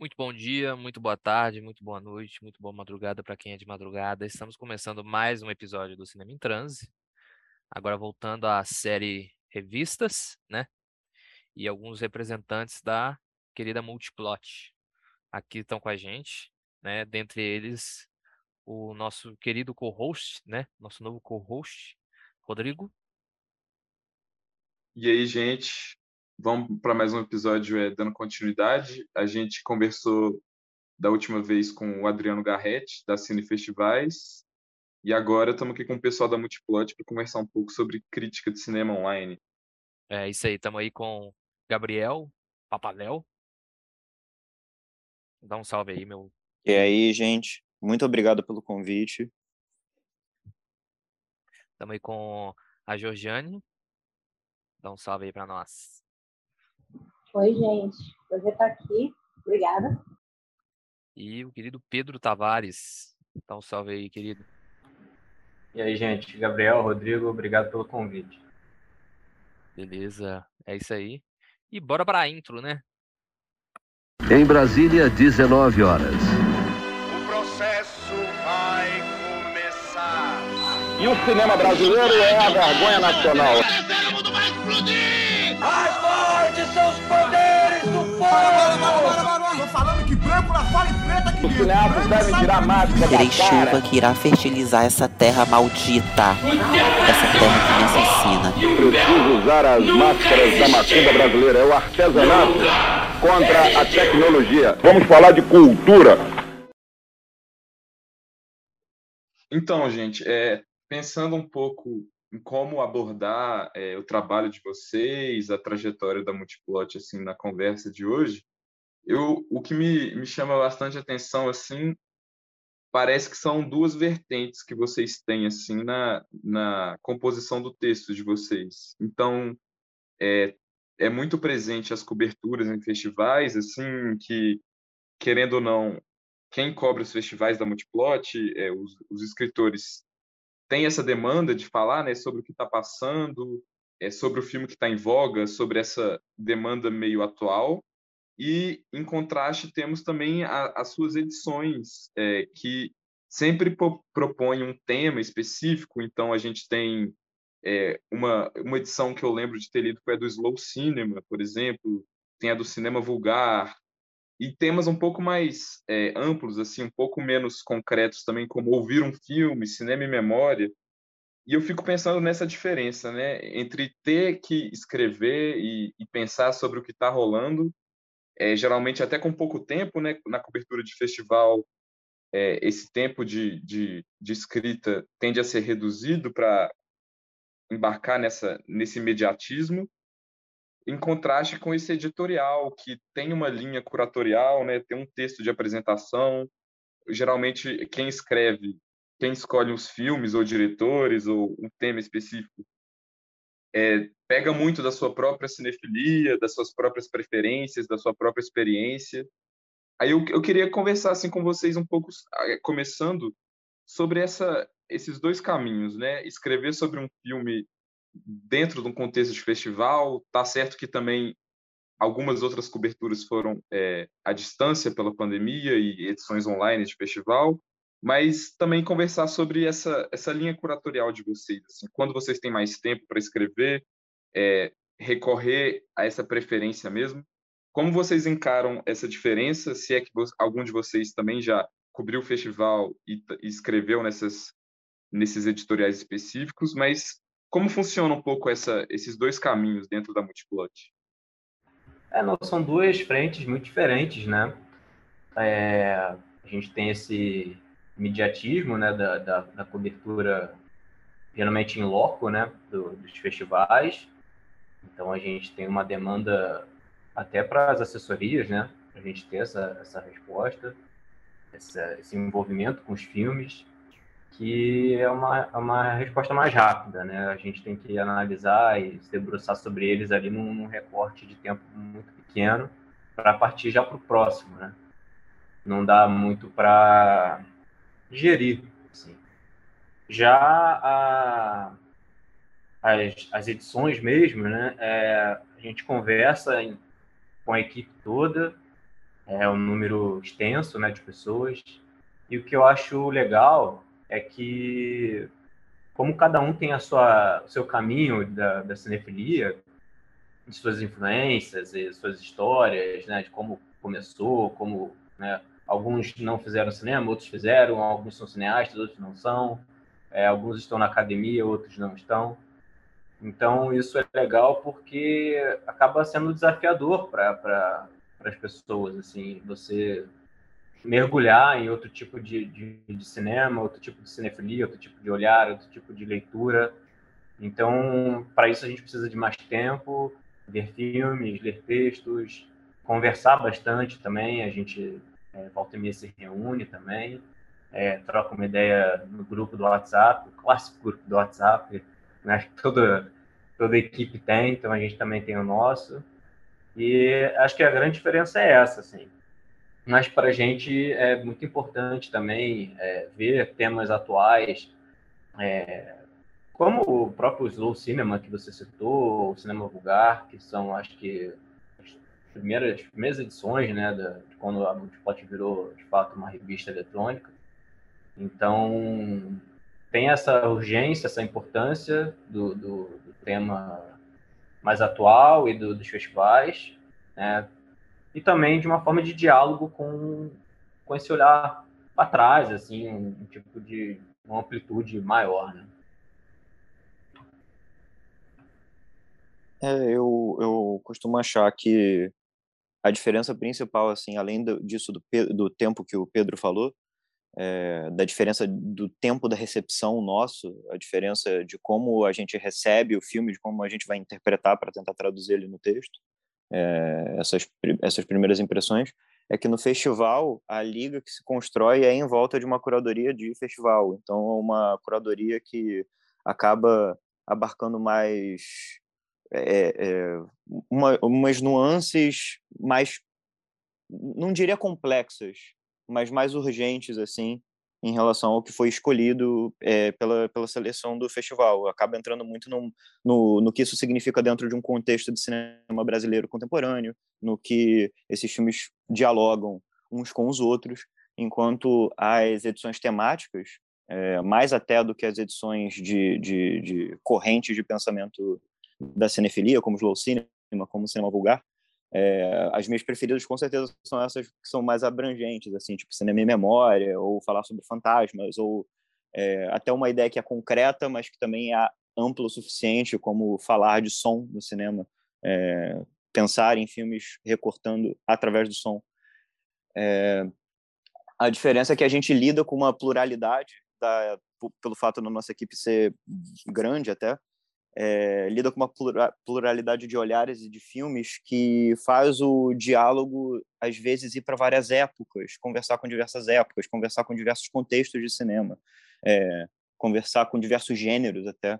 Muito bom dia, muito boa tarde, muito boa noite, muito boa madrugada para quem é de madrugada. Estamos começando mais um episódio do Cinema em Transe. Agora voltando à série Revistas, né? E alguns representantes da querida Multiplot aqui estão com a gente, né? Dentre eles, o nosso querido co-host, né? Nosso novo co-host, Rodrigo. E aí, gente, Vamos para mais um episódio é, dando continuidade. A gente conversou da última vez com o Adriano Garretti, da Cine Festivais, e agora estamos aqui com o pessoal da Multiplot para conversar um pouco sobre crítica de cinema online. É isso aí, estamos aí com Gabriel Papaléu. Dá um salve aí, meu. E aí, gente, muito obrigado pelo convite. Estamos aí com a Georgiane. Dá um salve aí para nós. Oi, gente. Prazer estar aqui. Obrigada. E o querido Pedro Tavares. Dá um salve aí, querido. E aí, gente. Gabriel, Rodrigo, obrigado pelo convite. Beleza. É isso aí. E bora para a intro, né? Em Brasília, 19 horas. O processo vai começar. E o cinema brasileiro é a vergonha nacional. Mais forte são Tô falando que branco na fala e preta que Os cineastas devem tirar máscara Terei chuva que irá fertilizar essa terra maldita. Essa terra que me assassina. Preciso usar as máscaras da macumba brasileira. É o artesanato contra a tecnologia. Vamos falar de cultura. Então, gente, é, pensando um pouco em como abordar é, o trabalho de vocês, a trajetória da Multiplot assim na conversa de hoje, eu, o que me, me chama bastante atenção assim parece que são duas vertentes que vocês têm assim na, na composição do texto de vocês. Então, é, é muito presente as coberturas em festivais, assim, que, querendo ou não, quem cobre os festivais da Multiplot, é, os, os escritores tem essa demanda de falar né, sobre o que está passando, é, sobre o filme que está em voga, sobre essa demanda meio atual. E, em contraste, temos também a, as suas edições, é, que sempre propõem um tema específico. Então, a gente tem é, uma, uma edição que eu lembro de ter lido, foi a do Slow Cinema, por exemplo, tem a do Cinema Vulgar, e temas um pouco mais é, amplos, assim, um pouco menos concretos também, como ouvir um filme, cinema e memória. E eu fico pensando nessa diferença, né, entre ter que escrever e, e pensar sobre o que está rolando, é, geralmente até com pouco tempo, né, na cobertura de festival, é, esse tempo de, de, de escrita tende a ser reduzido para embarcar nessa nesse imediatismo em contraste com esse editorial que tem uma linha curatorial, né, tem um texto de apresentação. Geralmente quem escreve, quem escolhe os filmes ou diretores ou um tema específico, é, pega muito da sua própria cinefilia, das suas próprias preferências, da sua própria experiência. Aí eu, eu queria conversar assim com vocês um pouco, começando sobre essa, esses dois caminhos, né? Escrever sobre um filme dentro de um contexto de festival. Tá certo que também algumas outras coberturas foram é, à distância pela pandemia e edições online de festival, mas também conversar sobre essa, essa linha curatorial de vocês. Assim, quando vocês têm mais tempo para escrever, é, recorrer a essa preferência mesmo. Como vocês encaram essa diferença? Se é que algum de vocês também já cobriu o festival e, escreveu nessas, nesses editoriais específicos, mas como funciona um pouco essa, esses dois caminhos dentro da Multiplot? É, não, são duas frentes muito diferentes, né? É, a gente tem esse imediatismo né, da, da, da cobertura geralmente em loco, né, do, dos festivais. Então a gente tem uma demanda até para as assessorias, né, a gente ter essa, essa resposta, essa, esse envolvimento com os filmes que é uma, é uma resposta mais rápida, né? A gente tem que analisar e se debruçar sobre eles ali num, num recorte de tempo muito pequeno para partir já para o próximo, né? Não dá muito para gerir, assim. Já a, as, as edições mesmo, né? É, a gente conversa em, com a equipe toda, é um número extenso né, de pessoas. E o que eu acho legal é que, como cada um tem a sua, o seu caminho da, da cinefilia, de suas influências e suas histórias, né, de como começou, como né, alguns não fizeram cinema, outros fizeram, alguns são cineastas, outros não são, é, alguns estão na academia, outros não estão. Então, isso é legal porque acaba sendo desafiador para as pessoas, assim, você mergulhar em outro tipo de, de, de, cinema, outro tipo de cinefilia, outro tipo de olhar, outro tipo de leitura. Então, para isso a gente precisa de mais tempo, ver filmes, ler textos, conversar bastante também. A gente é, volta e meia se reúne também, é, troca uma ideia no grupo do WhatsApp, o clássico grupo do WhatsApp, né? Toda, toda equipe tem, então a gente também tem o nosso. E acho que a grande diferença é essa, assim. Mas para a gente é muito importante também é, ver temas atuais, é, como o próprio Slow Cinema que você citou, o Cinema Vulgar, que são, acho que, as primeiras, as primeiras edições, né, da, de quando a Multiplot virou, de fato, uma revista eletrônica. Então, tem essa urgência, essa importância do, do, do tema mais atual e do, dos festivais, né? E também de uma forma de diálogo com, com esse olhar para trás, assim, um, um, tipo de uma amplitude maior, né? É, eu, eu costumo achar que a diferença principal, assim, além do, disso do, do tempo que o Pedro falou, é, da diferença do tempo da recepção nosso, a diferença de como a gente recebe o filme, de como a gente vai interpretar para tentar traduzir ele no texto, é, essas, essas primeiras impressões, é que no festival a liga que se constrói é em volta de uma curadoria de festival. Então, é uma curadoria que acaba abarcando mais é, é, uma, umas nuances mais, não diria complexas, mas mais urgentes, assim, em relação ao que foi escolhido é, pela, pela seleção do festival. Acaba entrando muito no, no, no que isso significa dentro de um contexto de cinema brasileiro contemporâneo, no que esses filmes dialogam uns com os outros, enquanto as edições temáticas, é, mais até do que as edições de, de, de correntes de pensamento da cinefilia, como slow cinema, como cinema vulgar, é, as minhas preferidas, com certeza, são essas que são mais abrangentes, assim, tipo cinema e memória, ou falar sobre fantasmas, ou é, até uma ideia que é concreta, mas que também é ampla o suficiente, como falar de som no cinema, é, pensar em filmes recortando através do som. a diferença é que a gente lida com uma pluralidade, da, pelo fato da nossa equipe ser grande até, é, lida com uma pluralidade de olhares e de filmes que faz o diálogo, às vezes, ir para várias épocas, conversar com diversas épocas, conversar com diversos contextos de cinema, é, conversar com diversos gêneros até.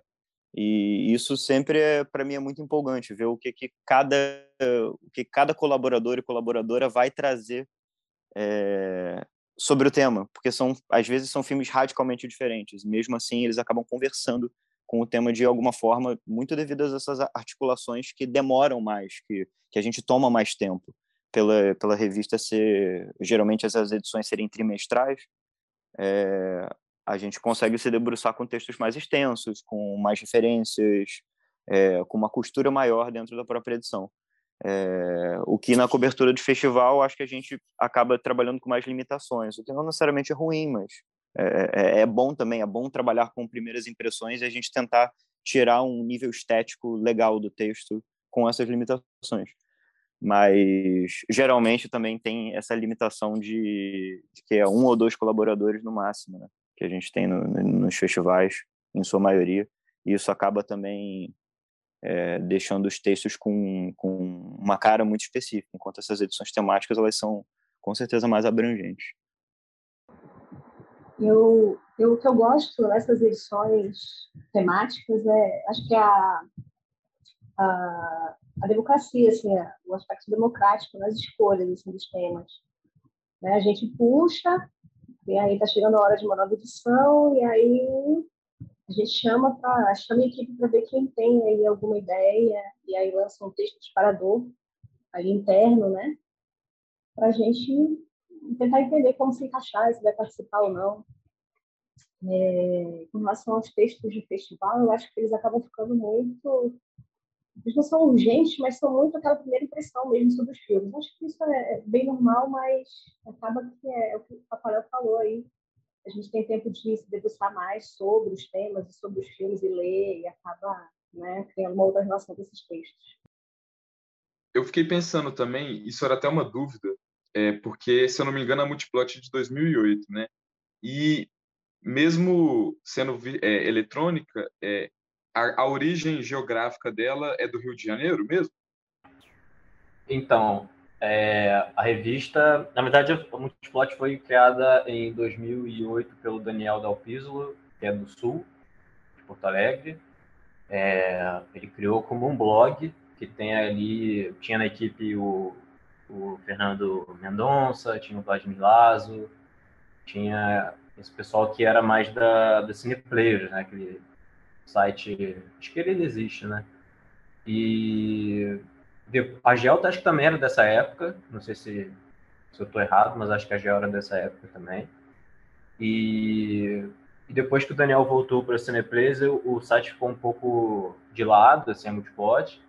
E isso sempre, é, para mim, é muito empolgante, ver o que, que, cada, o que cada colaborador e colaboradora vai trazer é, sobre o tema, porque são às vezes são filmes radicalmente diferentes. Mesmo assim, eles acabam conversando com o tema de alguma forma, muito devido a essas articulações que demoram mais, que, que a gente toma mais tempo. Pela, pela revista ser, geralmente essas edições serem trimestrais, é, a gente consegue se debruçar com textos mais extensos, com mais referências, é, com uma costura maior dentro da própria edição. É, o que na cobertura de festival, acho que a gente acaba trabalhando com mais limitações, o que não necessariamente é ruim, mas é, é, é, bom também, é bom trabalhar com primeiras impressões e a gente tentar tirar um nível estético legal do texto com essas limitações. Mas geralmente também tem essa limitação de, de que é um ou dois colaboradores no máximo, né? que a gente tem no, nos festivais, em sua maioria, e isso acaba também é, deixando os textos com, com uma cara muito específica, enquanto essas edições temáticas elas são com certeza mais abrangentes. Eu, eu, o que eu gosto nessas edições temáticas é, acho que é a, a, a democracia, assim, é, o aspecto democrático nas escolhas assim, dos temas. Né? A gente puxa, e aí está chegando a hora de uma nova edição, e aí a gente chama para chama a equipe para ver quem tem aí alguma ideia, e aí lança um texto disparador ali interno, né? para a gente tentar entender como se encaixar, se vai participar ou não. É, com relação aos textos de festival, eu acho que eles acabam ficando muito. Eles não são urgentes, mas são muito aquela primeira impressão mesmo sobre os filmes. Acho que isso é, é bem normal, mas acaba que é, é o que o Rafael falou aí. A gente tem tempo de se debruçar mais sobre os temas e sobre os filmes e ler, e acaba né, criando uma outra relação com esses textos. Eu fiquei pensando também, isso era até uma dúvida, é, porque, se eu não me engano, a Multiplot é de 2008, né? E mesmo sendo é, eletrônica, é, a, a, origem geográfica dela é do Rio de Janeiro mesmo? Então, é, a revista, na verdade, a Multiplot foi criada em 2008 pelo Daniel Dalpisolo, que é do Sul, de Porto Alegre. É, ele criou como um blog que tem ali, tinha na equipe o o Fernando Mendonça, tinha o Vladimir Lazo, tinha esse pessoal que era mais da, da Cineplayers, né? Aquele site, acho que ele existe, né? E a Gelta acho que também era dessa época, não sei se, se eu estou errado, mas acho que a Gel era dessa época também. E, e depois que o Daniel voltou para a Cineplays, o, o site ficou um pouco de lado, assim, a Multipod,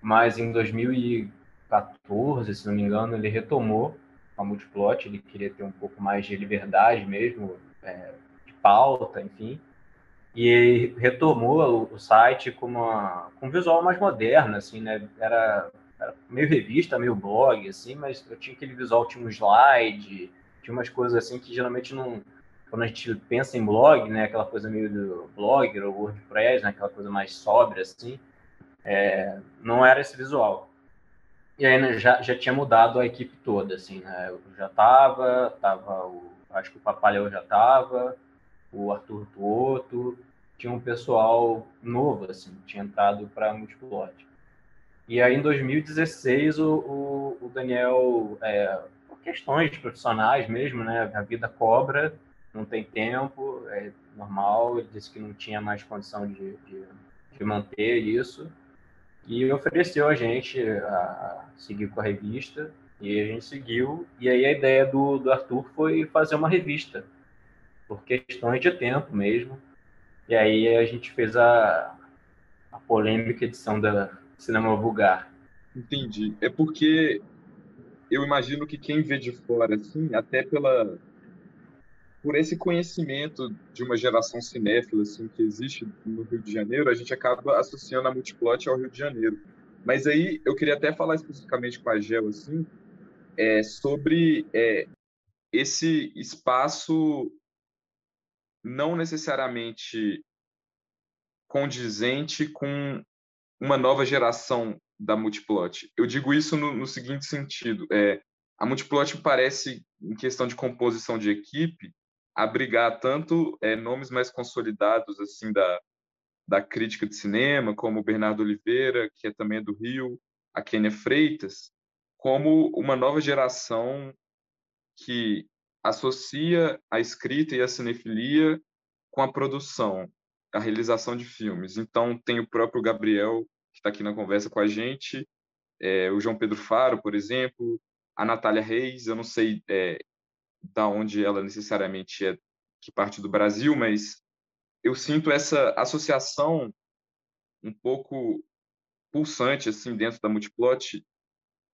mas em 2000 14, se não me engano, ele retomou a Multiplot, ele queria ter um pouco mais de liberdade mesmo, é, de pauta, enfim. E ele retomou o, o site com, uma, com um visual mais moderno, assim, né? Era, era, meio revista, meio blog, assim, mas eu tinha aquele visual, tinha um slide, tinha umas coisas assim que geralmente não... Quando a gente pensa em blog, né? Aquela coisa meio do blogger ou WordPress, né? Aquela coisa mais sóbria, assim. É, não era esse visual. E aí né, já, já tinha mudado a equipe toda, assim, né? Eu já tava, tava o, acho que o Papalhão já tava, o Arthur Tuoto, tinha um pessoal novo, assim, tinha entrado para Multiplot. E aí em 2016 o, o, o Daniel, é, por questões profissionais mesmo, né? A vida cobra, não tem tempo, é normal, ele disse que não tinha mais condição de, de, de manter isso e ofereceu a gente a seguir com a revista e a gente seguiu. E aí a ideia do, do Arthur foi fazer uma revista, por questões de tempo mesmo. E aí a gente fez a, a polêmica edição da Cinema Vulgar. Entendi. É porque eu imagino que quem vê de fora, assim, até pela por esse conhecimento de uma geração cinéfila assim, que existe no Rio de Janeiro, a gente acaba associando a Multiplot ao Rio de Janeiro. Mas aí eu queria até falar especificamente com a Gel assim, é, sobre é, esse espaço não necessariamente condizente com uma nova geração da Multiplot. Eu digo isso no, no seguinte sentido: é, a Multiplot parece, em questão de composição de equipe, abrigar tanto é, nomes mais consolidados assim da, da crítica de cinema, como Bernardo Oliveira, que é também do Rio, a Kênia Freitas, como uma nova geração que associa a escrita e a cinefilia com a produção, a realização de filmes. Então, tem o próprio Gabriel, que está aqui na conversa com a gente, é, o João Pedro Faro, por exemplo, a Natália Reis, eu não sei é, da onde ela necessariamente é que parte do Brasil, mas eu sinto essa associação um pouco pulsante assim dentro da Multiplot,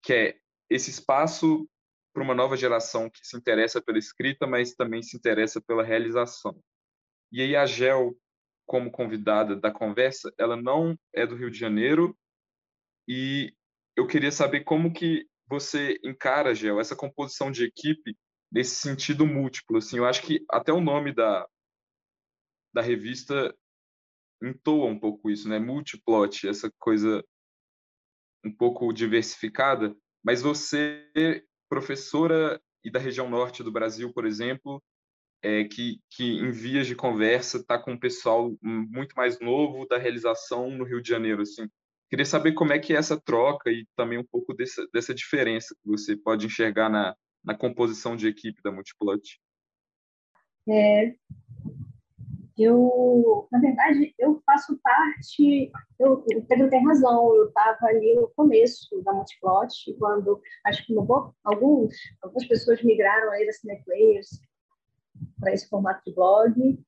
que é esse espaço para uma nova geração que se interessa pela escrita, mas também se interessa pela realização. E aí a Gel, como convidada da conversa, ela não é do Rio de Janeiro e eu queria saber como que você encara, Gel, essa composição de equipe nesse sentido múltiplo. Assim, eu acho que até o nome da, da revista entoa um pouco isso, né? Multiplot, essa coisa um pouco diversificada. Mas você, professora e da região norte do Brasil, por exemplo, é, que, que em vias de conversa está com um pessoal muito mais novo da realização no Rio de Janeiro, assim. Queria saber como é que é essa troca e também um pouco dessa, dessa diferença que você pode enxergar na, na composição de equipe da Multiplot? É, Eu, na verdade, eu faço parte. Eu, o Pedro tem razão. Eu estava ali no começo da Multiplot, quando acho que boa, alguns, algumas pessoas migraram aí da Cineplayers para esse formato de blog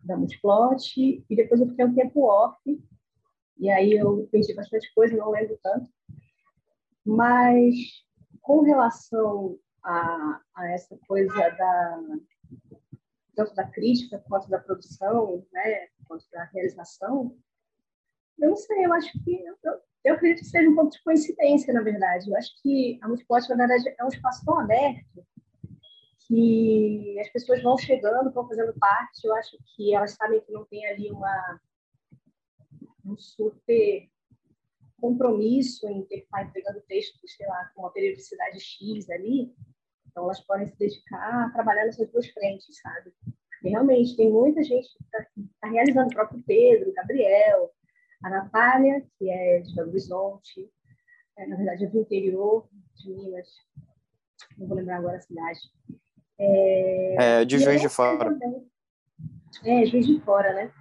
da Multiplot, e depois eu fiquei um tempo off, e aí eu perdi bastante coisa, não lembro tanto. Mas com relação a, a essa coisa da tanto da crítica quanto da produção, né, quanto da realização, eu não sei, eu acho que eu, eu acredito que seja um pouco de coincidência, na verdade. Eu acho que a Multiplot, na verdade, é um espaço tão aberto que as pessoas vão chegando, vão fazendo parte. Eu acho que elas sabem que não tem ali uma um super compromisso em ter que estar entregando textos, sei lá, com uma periodicidade X ali, então elas podem se dedicar a trabalhar nessas duas frentes, sabe? E realmente tem muita gente que está tá realizando, o próprio Pedro, o Gabriel, a Natália, que é de Belo Horizonte, é, na verdade é do interior de Minas, não vou lembrar agora a cidade. É, é de Juiz de Fora. Também. É, Juiz de Fora, né?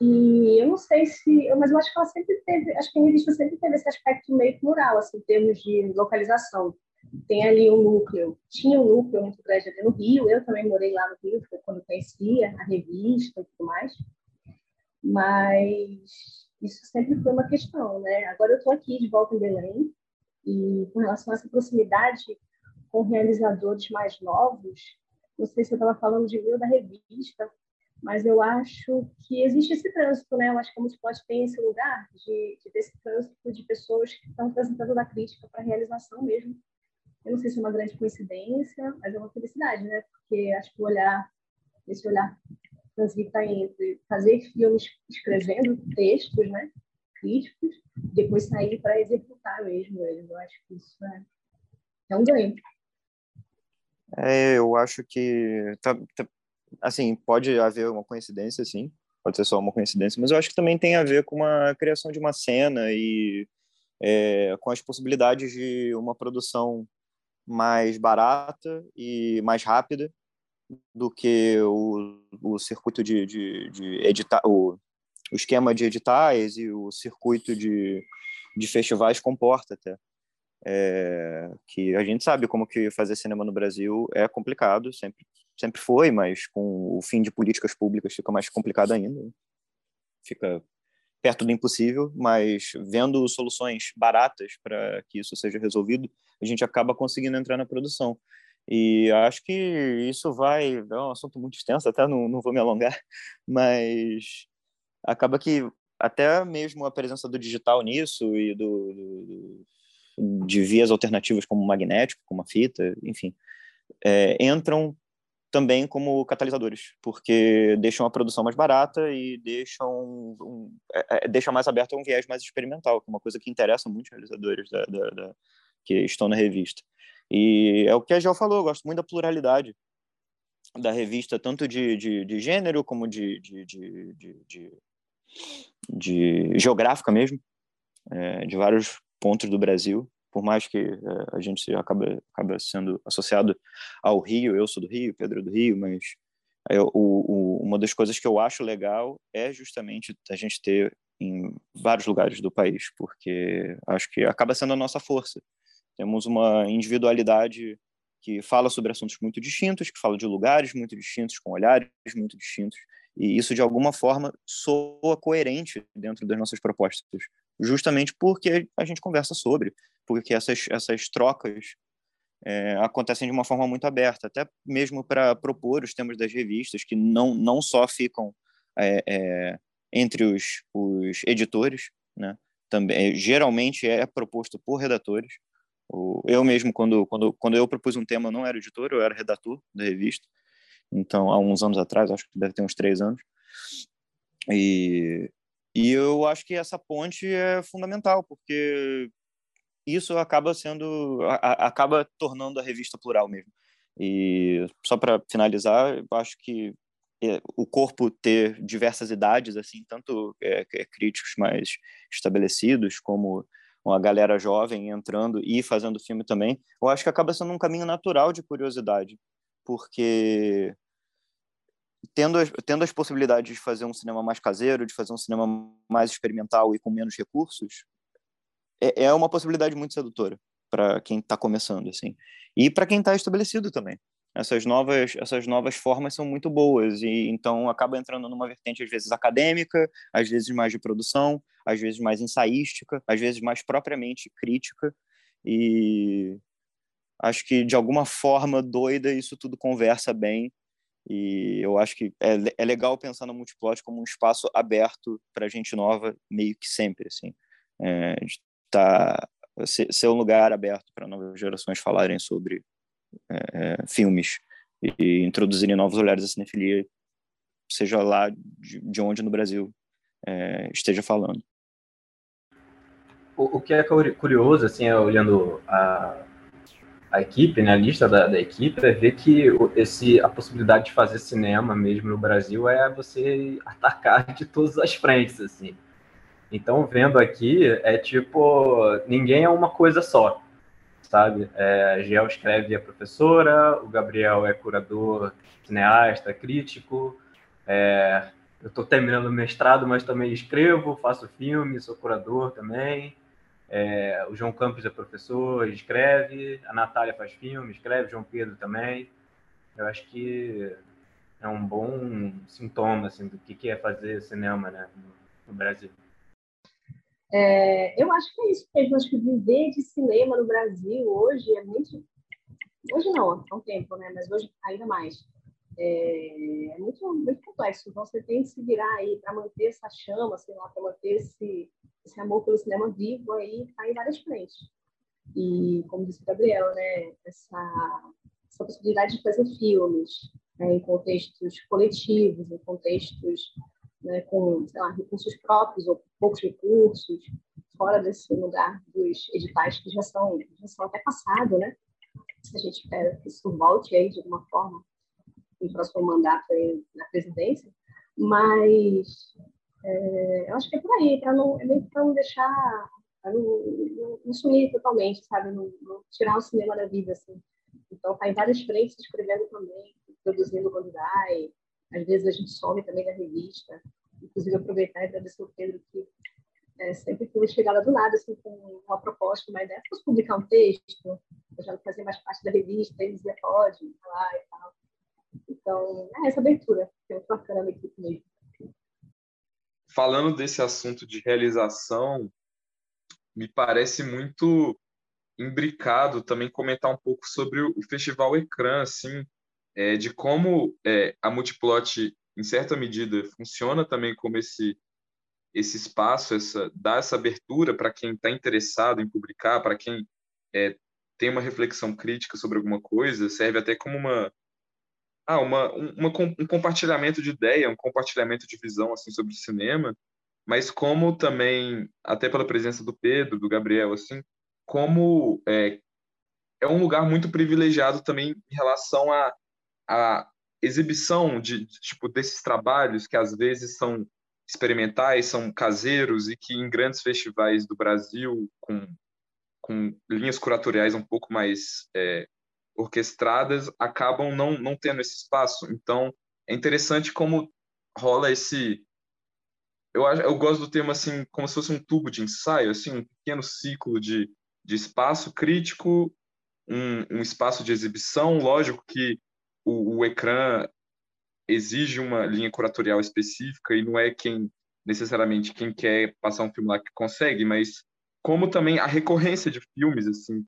E eu não sei se, mas eu acho que ela sempre teve, acho que a revista sempre teve esse aspecto meio plural, assim, em termos de localização. Tem ali um núcleo, tinha um núcleo muito grande ali no Rio, eu também morei lá no Rio, foi quando conhecia a revista e tudo mais, mas isso sempre foi uma questão, né? Agora eu estou aqui de volta em Belém, e com relação a essa proximidade com realizadores mais novos, não sei se eu estava falando de mil da revista, mas eu acho que existe esse trânsito, né? Eu acho que a Multiplot tem esse lugar de, de desse trânsito de pessoas que estão apresentando da crítica para a realização mesmo. Eu não sei se é uma grande coincidência, mas é uma felicidade, né? Porque acho que o olhar, esse olhar transita entre fazer filmes escrevendo textos, né? Críticos, depois sair para executar mesmo eles. Eu acho que isso é, é um ganho. É, eu acho que tá, tá, assim, pode haver uma coincidência, sim, pode ser só uma coincidência, mas eu acho que também tem a ver com a criação de uma cena e é, com as possibilidades de uma produção mais barata e mais rápida do que o, o circuito de, de, de editar, o, o esquema de editais e o circuito de, de festivais comporta até. É, que a gente sabe como que fazer cinema no Brasil é complicado, sempre sempre foi, mas com o fim de políticas públicas fica mais complicado ainda. Fica perto do impossível, mas vendo soluções baratas para que isso seja resolvido, a gente acaba conseguindo entrar na produção. E acho que isso vai. É um assunto muito extenso, até não, não vou me alongar, mas acaba que até mesmo a presença do digital nisso e do, do de vias alternativas como magnético, como a fita, enfim, é, entram também como catalisadores, porque deixam a produção mais barata e deixam, um, é, é, deixam mais aberto a um viés mais experimental, que é uma coisa que interessa muitos realizadores da, da, da, que estão na revista. E é o que a Gel falou, eu gosto muito da pluralidade da revista, tanto de, de, de gênero como de, de, de, de, de geográfica mesmo, é, de vários pontos do Brasil por mais que é, a gente acaba, acaba sendo associado ao Rio, eu sou do Rio, Pedro é do Rio, mas eu, o, o, uma das coisas que eu acho legal é justamente a gente ter em vários lugares do país, porque acho que acaba sendo a nossa força. Temos uma individualidade que fala sobre assuntos muito distintos, que fala de lugares muito distintos, com olhares muito distintos, e isso de alguma forma soa coerente dentro das nossas propostas, justamente porque a gente conversa sobre, porque essas, essas trocas é, acontecem de uma forma muito aberta, até mesmo para propor os temas das revistas, que não, não só ficam é, é, entre os, os editores, né? Também, geralmente é proposto por redatores. Eu mesmo, quando, quando, quando eu propus um tema, eu não era editor, eu era redator da revista. Então, há uns anos atrás, acho que deve ter uns três anos. E, e eu acho que essa ponte é fundamental, porque isso acaba sendo a, acaba tornando a revista plural mesmo. E só para finalizar, eu acho que é, o corpo ter diversas idades, assim, tanto é, é, críticos mais estabelecidos como uma galera jovem entrando e fazendo filme também, eu acho que acaba sendo um caminho natural de curiosidade, porque tendo as, tendo as possibilidades de fazer um cinema mais caseiro, de fazer um cinema mais experimental e com menos recursos, é, é uma possibilidade muito sedutora para quem está começando, assim. E para quem está estabelecido também. Essas novas, essas novas formas são muito boas e então acaba entrando numa vertente às vezes acadêmica, às vezes mais de produção, às vezes mais ensaística, às vezes mais propriamente crítica e acho que de alguma forma doida isso tudo conversa bem e eu acho que é, é legal pensar no multiplot como um espaço aberto para gente nova meio que sempre assim é, tá ser, ser um lugar aberto para novas gerações falarem sobre é, é, filmes e introduzirem novos olhares à cinefilia, seja lá de, de onde no Brasil é, esteja falando. O, o, que é curioso, assim, é, olhando a, a equipe, né, a lista da, da, equipe, é ver que esse, a possibilidade de fazer cinema mesmo no Brasil é você atacar de todas as frentes, assim. Então, vendo aqui, é tipo, ninguém é uma coisa só, sabe? É, a Giel escreve a professora, o Gabriel é curador, cineasta, crítico, é, eu estou terminando o mestrado, mas também escrevo, faço filme, sou curador também. É, o João Campos é professor, escreve. A Natália faz filme, escreve. João Pedro também. Eu acho que é um bom sintoma assim, do que é fazer cinema né, no, no Brasil. É, eu acho que é isso mesmo. Acho que viver de cinema no Brasil hoje é muito. Hoje não, há um tempo, né? Mas hoje ainda mais. É, é muito, muito complexo. Então você tem que se virar aí para manter essa chama, sei lá, para manter esse, esse amor pelo cinema vivo aí, tá em várias frentes. E, como disse o Gabriel, né? Essa, essa possibilidade de fazer filmes né, em contextos coletivos, em contextos né, com lá, recursos próprios ou poucos recursos, fora desse lugar dos editais que já são, já são até passado, né? A gente espera que isso volte aí de alguma forma no próximo mandato na presidência, mas é, eu acho que é por aí, para não, é para não deixar, para não, não, não, sumir totalmente, sabe? Não, não, tirar o cinema da vida, assim. Então, tá em várias frentes, escrevendo também, produzindo quando dá, e às vezes a gente some também da revista. Inclusive, aproveitar e agradecer o Pedro, que é, sempre foi chegada do nada, assim, com uma proposta, uma ideia. Posso publicar um texto? Eu já não fazia mais parte da revista, eles dizia, pode, falar e tal. Então, é essa abertura, que é muito bacana da equipe mesmo. Falando desse assunto de realização, me parece muito imbricado também comentar um pouco sobre o Festival Ecrã, assim, é, de como é, a Multiplot, em certa medida, funciona também como esse esse espaço, essa dá essa abertura para quem está interessado em publicar, para quem é, tem uma reflexão crítica sobre alguma coisa, serve até como uma ah, uma, uma, um compartilhamento de ideia, um compartilhamento de visão assim sobre o cinema, mas como também, até pela presença do Pedro, do Gabriel, assim, como é, é um lugar muito privilegiado também em relação a a exibição de, de, tipo desses trabalhos que às vezes são experimentais, são caseiros e que em grandes festivais do Brasil com com linhas curatoriais um pouco mais é, orquestradas acabam não não tendo esse espaço. Então é interessante como rola esse eu eu gosto do termo assim como se fosse um tubo de ensaio, assim um pequeno ciclo de de espaço crítico, um, um espaço de exibição, lógico que o, o ecrã exige uma linha curatorial específica e não é quem necessariamente quem quer passar um filme lá que consegue, mas como também a recorrência de filmes assim,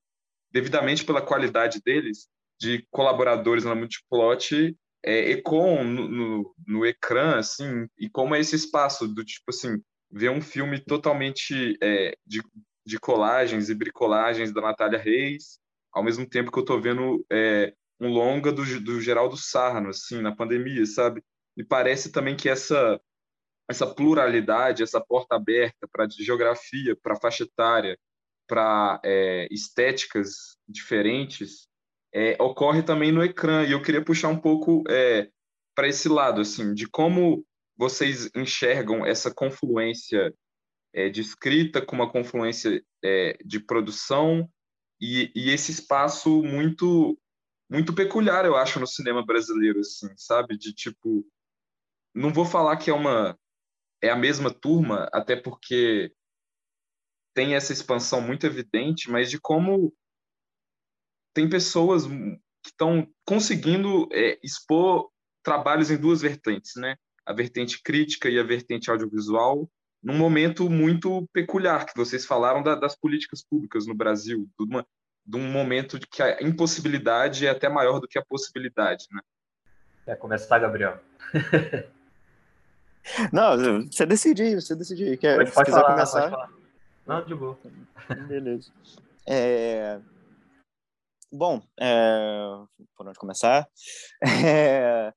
devidamente pela qualidade deles, de colaboradores na Multiplot, é, ecoam no, no, no, ecrã, assim, e como é esse espaço do tipo assim, ver um filme totalmente é, de, de colagens e bricolagens da Natália Reis, ao mesmo tempo que eu estou vendo é, um longa do, do Geraldo Sarno, assim, na pandemia, sabe? Me parece também que essa essa pluralidade, essa porta aberta para geografia, para faixa etária, para é, estéticas diferentes, é, ocorre também no ecrã. E eu queria puxar um pouco é, para esse lado, assim, de como vocês enxergam essa confluência é, de escrita com uma confluência é, de produção e, e, esse espaço muito muito peculiar, eu acho, no cinema brasileiro, assim, sabe? De tipo não vou falar que é uma é a mesma turma, até porque tem essa expansão muito evidente, mas de como tem pessoas que estão conseguindo é, expor trabalhos em duas vertentes, né? A vertente crítica e a vertente audiovisual, num momento muito peculiar que vocês falaram da, das políticas públicas no Brasil, de, uma, de um momento de que a impossibilidade é até maior do que a possibilidade, né? Quer começar, Gabriel? Não, você decide, você decide. Quer, pode, se pode quiser falar, começar. Pode falar. Não, de boa. Beleza. É... Bom, é... por onde começar? É...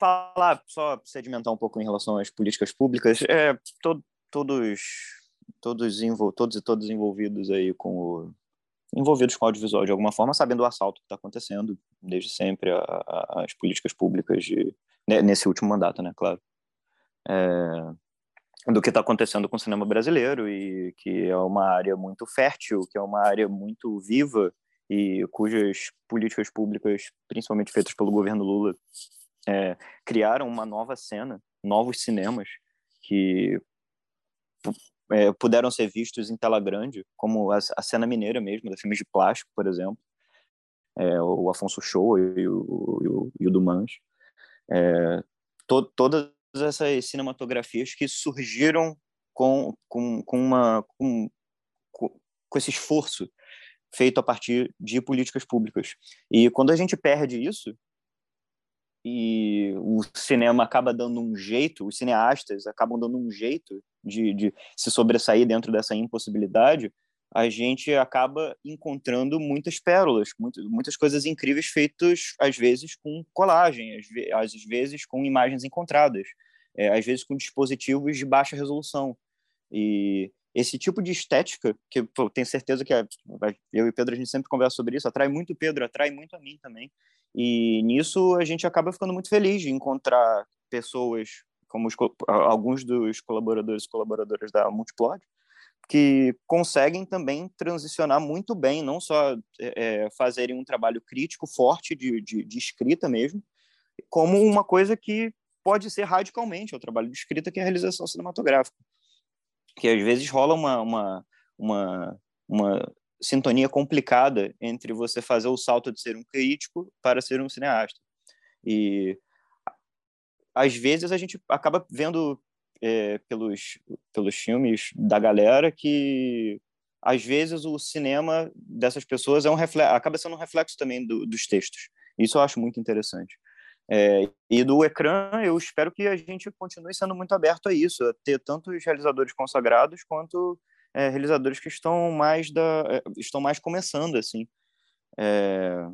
Falar, só sedimentar um pouco em relação às políticas públicas. É, to todos, todos, todos e todos envolvidos aí com o... envolvidos com audiovisual de alguma forma, sabendo o assalto que está acontecendo desde sempre às políticas públicas de, nesse último mandato, né? Claro. É do que está acontecendo com o cinema brasileiro e que é uma área muito fértil, que é uma área muito viva e cujas políticas públicas, principalmente feitas pelo governo Lula, é, criaram uma nova cena, novos cinemas que é, puderam ser vistos em tela grande, como a, a cena mineira mesmo, da filmes de plástico, por exemplo, é, o Afonso Show e o, e o, e o Dumans. É, to, todas essas cinematografias que surgiram com, com, com, uma, com, com esse esforço feito a partir de políticas públicas. E quando a gente perde isso, e o cinema acaba dando um jeito, os cineastas acabam dando um jeito de, de se sobressair dentro dessa impossibilidade, a gente acaba encontrando muitas pérolas, muitas coisas incríveis feitas, às vezes, com colagem, às, vezes com imagens encontradas, é, às vezes com dispositivos de baixa resolução. E esse tipo de estética, que eu tenho certeza que eu e Pedro, a gente sempre conversa sobre isso, atrai muito o Pedro, atrai muito a mim também. E nisso a gente acaba ficando muito feliz de encontrar pessoas, como os, alguns dos colaboradores e colaboradoras da Multiplot, que conseguem também transicionar muito bem, não só é, fazerem um trabalho crítico forte de, de, de, escrita mesmo, como uma coisa que pode ser radicalmente o trabalho de escrita, que é a realização cinematográfica. Que às vezes rola uma, uma, uma, uma sintonia complicada entre você fazer o salto de ser um crítico para ser um cineasta. E às vezes a gente acaba vendo é, pelos, pelos filmes da galera que às vezes o cinema dessas pessoas é um reflexo, acaba sendo um reflexo também do, dos textos. Isso eu acho muito interessante. É, e do ecrã, eu espero que a gente continue sendo muito aberto a isso, a ter tanto os realizadores consagrados quanto é, realizadores que estão mais da, é, estão mais começando assim. É,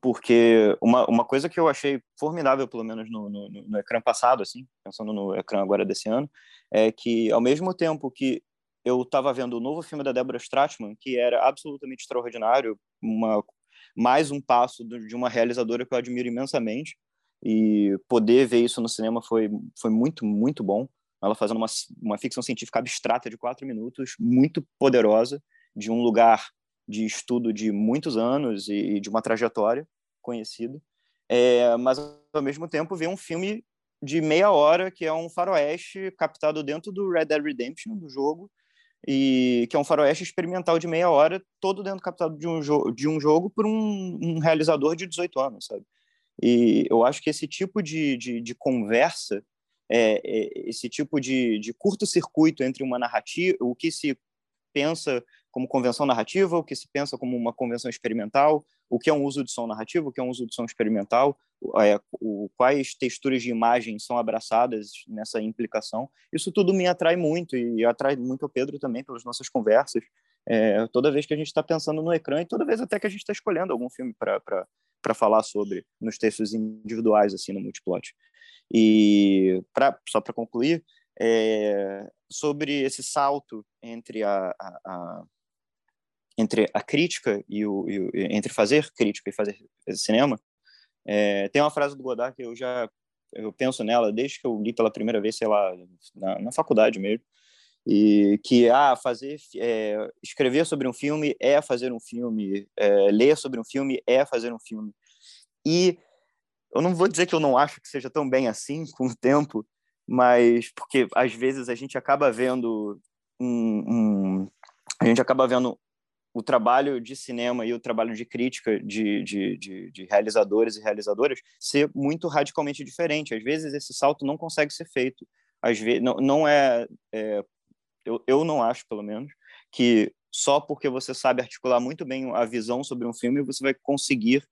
porque uma, uma coisa que eu achei formidável, pelo menos no, no, no, ecrã passado, assim, pensando no ecrã agora desse ano, é que ao mesmo tempo que eu estava vendo o novo filme da Deborah Stratman, que era absolutamente extraordinário, uma, mais um passo de uma realizadora que eu admiro imensamente, e poder ver isso no cinema foi, foi muito, muito bom. Ela fazendo uma, uma ficção científica abstrata de quatro minutos, muito poderosa, de um lugar de estudo de muitos anos e, de uma trajetória conhecida, é, mas ao mesmo tempo ver um filme de meia hora que é um faroeste captado dentro do Red Dead Redemption do jogo e que é um faroeste experimental de meia hora todo dentro captado de um, jo de um jogo por um, um, realizador de 18 anos, sabe? E eu acho que esse tipo de, de, de conversa, é, é, esse tipo de, de curto-circuito entre uma narrativa, o que se pensa como convenção narrativa, o que se pensa como uma convenção experimental, o que é um uso de som narrativo, o que é um uso de som experimental, é, o, quais texturas de imagem são abraçadas nessa implicação. Isso tudo me atrai muito e atrai muito o Pedro também pelas nossas conversas. É, toda vez que a gente está pensando no ecrã e toda vez até que a gente está escolhendo algum filme para falar sobre nos textos individuais assim no multiplot. E pra, só para concluir, é, sobre esse salto entre a, a, a entre a crítica e o, e o, entre fazer crítica e fazer cinema é, tem uma frase do Godard que eu já eu penso nela desde que eu li pela primeira vez sei lá na, na faculdade mesmo e que ah fazer é, escrever sobre um filme é fazer um filme é, ler sobre um filme é fazer um filme. E eu não vou dizer que eu não acho que seja tão bem assim com o tempo, mas porque às vezes a gente acaba vendo um, um a gente acaba vendo o trabalho de cinema e o trabalho de crítica de, de, de, de, realizadores e realizadoras ser muito radicalmente diferente. Às vezes esse salto não consegue ser feito. Às vezes não, não é, é eu, eu não acho pelo menos que só porque você sabe articular muito bem a visão sobre um filme você vai conseguir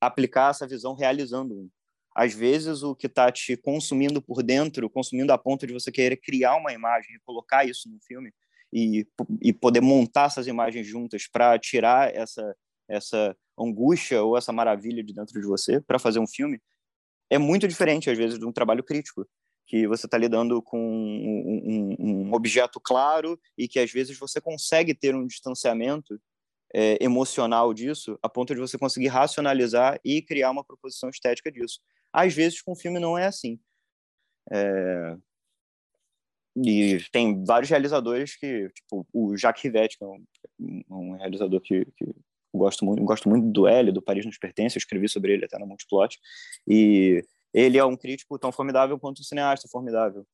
aplicar essa visão realizando um. Às vezes o que está te consumindo por dentro, consumindo a ponto de você querer criar uma imagem e colocar isso no filme, e, e poder montar essas imagens juntas para tirar essa essa angústia ou essa maravilha de dentro de você para fazer um filme é muito diferente às vezes de um trabalho crítico que você está lidando com um, um, um, objeto claro e que às vezes você consegue ter um distanciamento é, emocional disso a ponto de você conseguir racionalizar e criar uma proposição estética disso. Às vezes com o filme não é assim. É, e tem vários realizadores que, tipo, o Jacques Rivette, que é um, um realizador que, que gosto muito, gosto muito do L, do Paris nos pertence, eu escrevi sobre ele até no Multiplot, e ele é um crítico tão formidável quanto um cineasta formidável.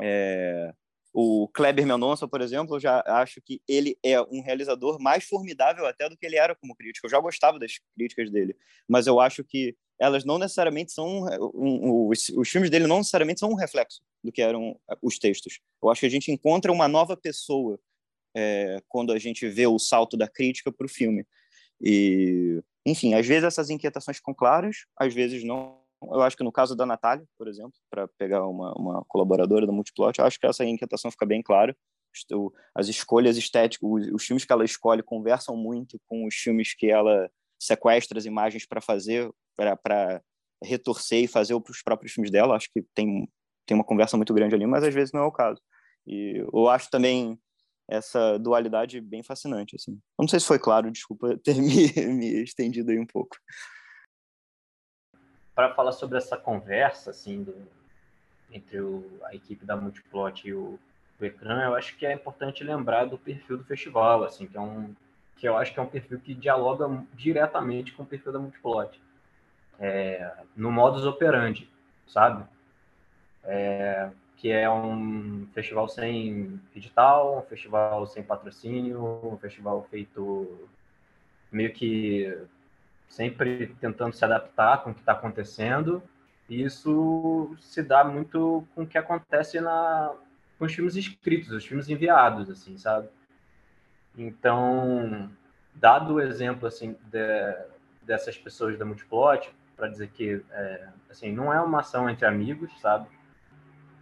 É, o Kleber Mendonça, por exemplo, eu já acho que ele é um realizador mais formidável até do que ele era como crítico. Eu já gostava das críticas dele, mas eu acho que elas não necessariamente são um, um, os, os, filmes dele não necessariamente são um reflexo do que eram os textos. Eu acho que a gente encontra uma nova pessoa é, quando a gente vê o salto da crítica para o filme. E, enfim, às vezes essas inquietações ficam claras, às vezes não. Eu acho que no caso da Natália, por exemplo, para pegar uma, uma colaboradora do Multiplot, eu acho que essa inquietação fica bem clara. As escolhas estéticas, os, os filmes que ela escolhe conversam muito com os filmes que ela sequestra as imagens para fazer, para retorcer e fazer os próprios filmes dela. Acho que tem, tem uma conversa muito grande ali, mas às vezes não é o caso. E eu acho também essa dualidade bem fascinante. Assim. Não sei se foi claro, desculpa ter me, me estendido aí um pouco. Para falar sobre essa conversa assim, do, entre o, a equipe da Multiplot e o, o Ecrã, eu acho que é importante lembrar do perfil do festival, assim, que é um que eu acho que é um perfil que dialoga diretamente com o perfil da Multiplot. É, no modus operandi, sabe? É, que é um festival sem digital, um festival sem patrocínio, um festival feito meio que sempre tentando se adaptar com o que está acontecendo. E isso se dá muito com o que acontece na, com os filmes escritos, os filmes enviados, assim, sabe? Então, dado o exemplo assim de, dessas pessoas da Multiplot, para dizer que é, assim não é uma ação entre amigos, sabe?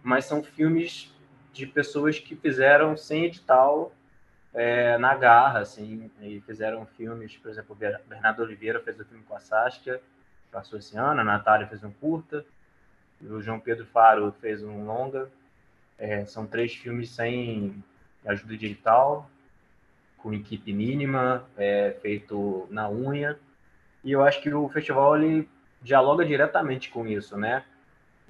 Mas são filmes de pessoas que fizeram sem edital é, na garra, assim, e fizeram filmes, por exemplo, Bernardo Oliveira fez o filme com a Saskia, passou esse ano, a Natália fez um curta, o João Pedro Faro fez um longa. É, são três filmes sem ajuda digital, com equipe mínima, é, feito na unha. E eu acho que o festival ele dialoga diretamente com isso, né?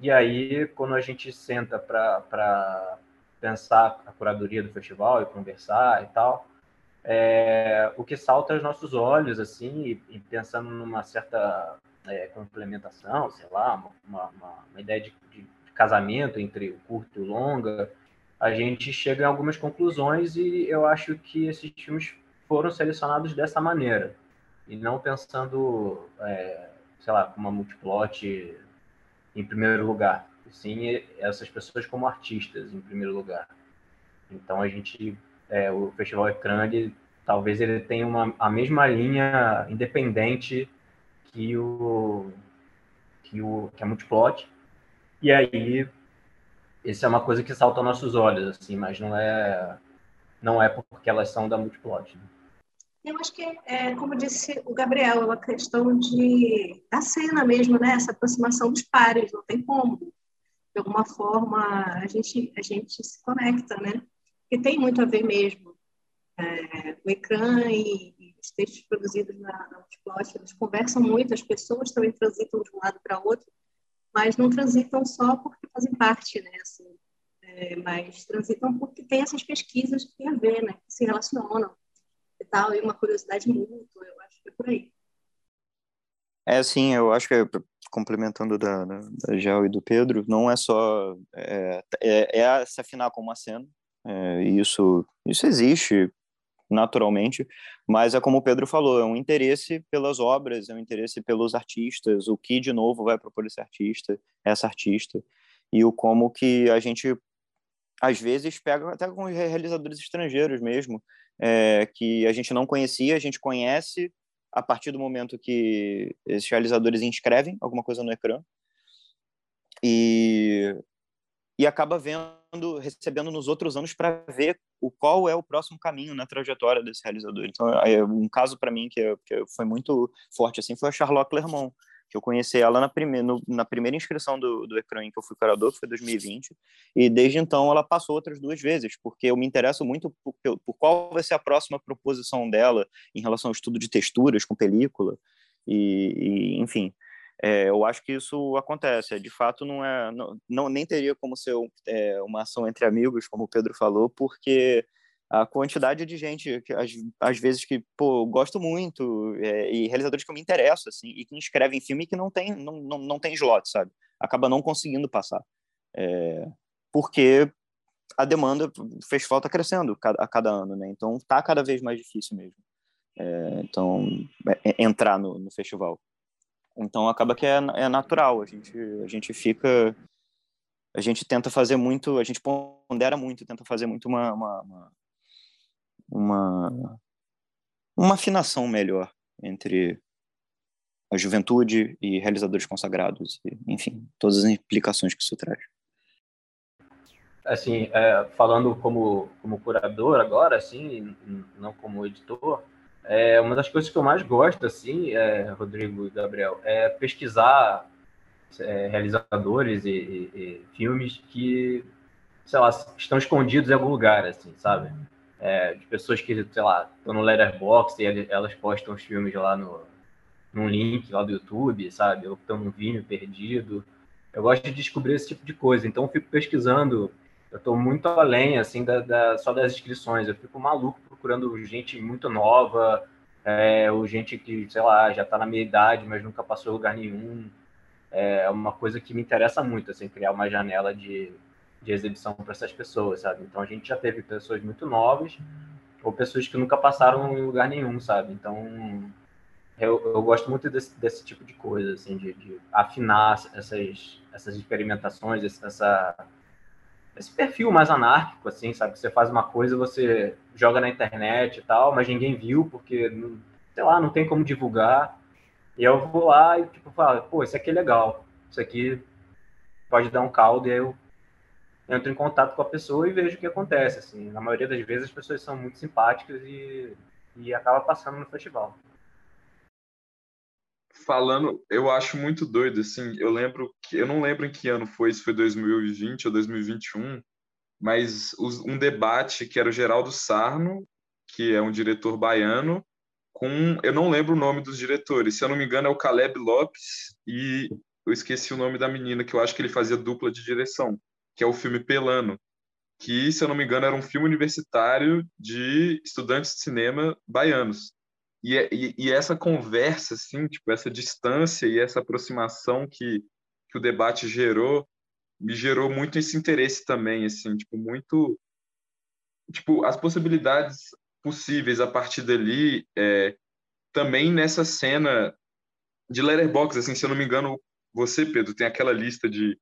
E aí, quando a gente senta para pensar a curadoria do festival e conversar e tal, é, o que salta aos nossos olhos, assim, e, e pensando numa certa é, complementação, sei lá, uma, uma, uma ideia de, de, casamento entre o curto e o longa, a gente chega em algumas conclusões e eu acho que esses filmes foram selecionados dessa maneira. E não pensando, é, sei lá, como uma multiplot em primeiro lugar, sim essas pessoas como artistas em primeiro lugar. Então a gente, é, o Festival Ecrã, ele, talvez ele tenha uma, a mesma linha independente que o que o que a multiplot e aí isso é uma coisa que salta aos nossos olhos, assim, mas não é não é porque elas são da Multiplot. Né? Eu acho que, é, como disse o Gabriel, é uma questão de da cena mesmo, né? Essa aproximação dos pares, não tem como. De alguma forma, a gente, a gente se conecta, né? E tem muito a ver mesmo. É, o ecrã e, e, os textos produzidos na, na eles conversam muito, as pessoas também transitam de um lado para outro, mas não transitam só porque fazem parte, né? Assim, é, mas transitam porque tem essas pesquisas que têm a ver, né? Que se relacionam e tal, e uma curiosidade mútua, eu acho que é por aí. É, sim, eu acho que complementando da, da, da Gel e do Pedro, não é só é, é, é se afinar com uma cena, é, isso isso existe naturalmente, mas é como o Pedro falou, é um interesse pelas obras, é um interesse pelos artistas, o que de novo vai propor esse artista, essa artista, e o como que a gente às vezes pega até com realizadores estrangeiros mesmo, é, que a gente não conhecia, a gente conhece a partir do momento que esses realizadores inscrevem alguma coisa no ecrã e e acaba vendo, recebendo nos outros anos para ver o qual é o próximo caminho na trajetória desse realizador. Então, é um caso para mim que, que, foi muito forte assim foi a Charlotte Clermont, que eu conheci ela na primeira, no, na primeira inscrição do, do Ecrã em que eu fui curador, que foi 2020, e desde então ela passou outras duas vezes, porque eu me interesso muito por, por qual vai ser a próxima proposição dela em relação ao estudo de texturas com película, e, e enfim, é, eu acho que isso acontece. De fato, não é, não, não nem teria como ser é, uma ação entre amigos, como o Pedro falou, porque a quantidade de gente que às, às vezes que pô gosto muito é, e realizadores que eu me interesso assim e que escrevem filme que não tem não, não, não tem slot sabe? Acaba não conseguindo passar. É, porque a demanda do festival está crescendo a cada ano né? Então está cada vez mais difícil mesmo. É, então é, é, entrar no, no festival. Então acaba que é, é natural, a gente, a gente fica. A gente tenta fazer muito, a gente pondera muito, tenta fazer muito uma, uma, uma, uma, uma afinação melhor entre a juventude e realizadores consagrados, e, enfim, todas as implicações que isso traz. Assim, é, falando como, como curador agora, assim, não como editor, é, uma das coisas que eu mais gosto, assim, é, Rodrigo e Gabriel, é pesquisar é, realizadores e, e, e, filmes que, sei lá, estão escondidos em algum lugar, assim, sabe? É, de pessoas que, sei lá, estão no Letterboxd e elas postam os filmes lá no, num link lá do YouTube, sabe? Ou estão num Vimeo perdido. Eu gosto de descobrir esse tipo de coisa, então eu fico pesquisando eu estou muito além assim da, da, só das inscrições. Eu fico maluco procurando gente muito nova, é, ou gente que, sei lá, já está na minha idade, mas nunca passou lugar nenhum. É uma coisa que me interessa muito, assim, criar uma janela de, de exibição para essas pessoas, sabe? Então a gente já teve pessoas muito novas ou pessoas que nunca passaram em lugar nenhum, sabe? Então eu, eu gosto muito desse, desse tipo de coisa, assim, de, de afinar essas, essas experimentações, essa esse perfil mais anárquico, assim, sabe? Você faz uma coisa, você joga na internet e tal, mas ninguém viu, porque, sei lá, não tem como divulgar. E eu vou lá e, tipo, falo, pô, isso aqui é legal, isso aqui pode dar um caldo, e aí eu entro em contato com a pessoa e vejo o que acontece, assim. Na maioria das vezes as pessoas são muito simpáticas e, e acaba passando no festival falando, eu acho muito doido, assim, eu lembro que, eu não lembro em que ano foi, se foi 2020 ou 2021, mas um debate que era o Geraldo Sarno, que é um diretor baiano, com, eu não lembro o nome dos diretores, se eu não me engano é o Caleb Lopes e eu esqueci o nome da menina, que eu acho que ele fazia dupla de direção, que é o filme Pelano, que, se eu não me engano, era um filme universitário de estudantes de cinema baianos. E, é, e, e, essa conversa, assim, tipo, essa distância e essa aproximação que, que o debate gerou, me gerou muito esse interesse também, assim, tipo, muito... Tipo, as possibilidades possíveis a partir dali, é, também nessa cena de Letterboxd, assim, se eu não me engano, você, Pedro, tem aquela lista de,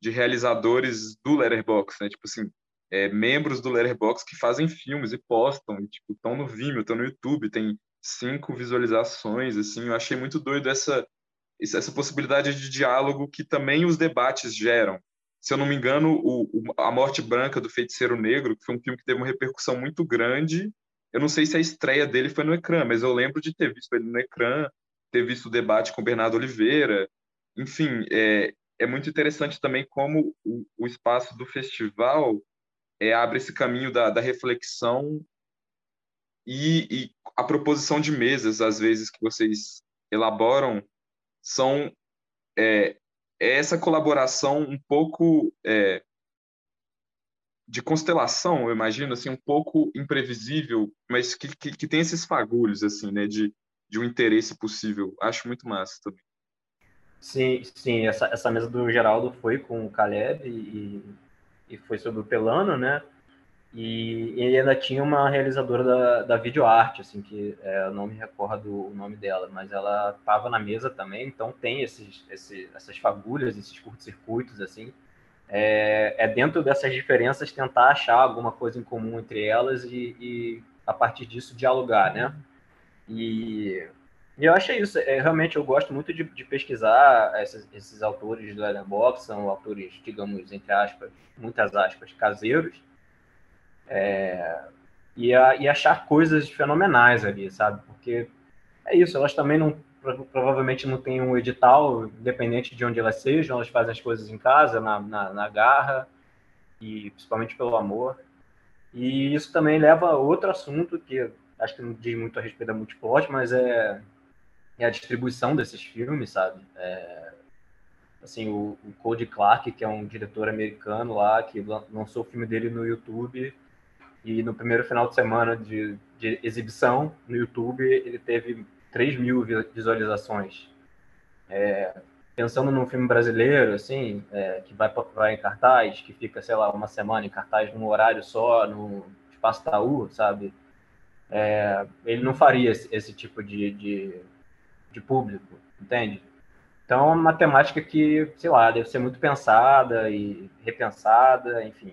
de realizadores do Letterboxd, né? Tipo assim, é, membros do Letterboxd que fazem filmes e postam, e, tipo, estão no Vimeo, estão no YouTube, tem cinco visualizações, assim, eu achei muito doido essa essa possibilidade de diálogo que também os debates geram. Se eu não me engano, o, o, A Morte Branca do Feiticeiro Negro, que foi um filme que teve uma repercussão muito grande, eu não sei se a estreia dele foi no ecrã, mas eu lembro de ter visto ele no ecrã, ter visto o debate com Bernardo Oliveira. Enfim, é, é muito interessante também como o, o espaço do festival é, abre esse caminho da, da reflexão e, e, a proposição de mesas, às vezes, que vocês elaboram, são é, é essa colaboração um pouco é, de constelação, eu imagino, assim, um pouco imprevisível, mas que, que, que, tem esses fagulhos, assim, né, de, de um interesse possível. Acho muito massa também. Sim, sim, essa, essa mesa do Geraldo foi com o Caleb e, e foi sobre o Pelano, né? E ele ainda tinha uma realizadora da, da videoarte, assim, que é, eu não me recordo o nome dela, mas ela estava na mesa também, então tem esses, esses, essas fagulhas, esses curtos-circuitos, assim. É, é, dentro dessas diferenças tentar achar alguma coisa em comum entre elas e, e a partir disso dialogar, né? E, e eu acho isso, é, realmente eu gosto muito de, de pesquisar esses, esses autores do Letterboxd, são autores, digamos, entre aspas, muitas aspas, caseiros, é, e, a, e achar coisas fenomenais ali, sabe? Porque é isso, elas também não provavelmente não têm um edital, independente de onde elas sejam, elas fazem as coisas em casa, na, na, na garra, e principalmente pelo amor. E isso também leva a outro assunto que acho que não diz muito a respeito da multiplot, mas é, é a distribuição desses filmes, sabe? É, assim, o, o Cody Clark, que é um diretor americano lá, que lançou o filme dele no YouTube, e no primeiro final de semana de, de exibição no YouTube, ele teve 3 mil visualizações. É, pensando num filme brasileiro, assim, é, que vai, vai em cartaz, que fica, sei lá, uma semana em cartaz num horário só, no Espaço Taú, sabe? É, ele não faria esse, esse tipo de, de, de, público, entende? Então, é uma temática que, sei lá, deve ser muito pensada e repensada, enfim.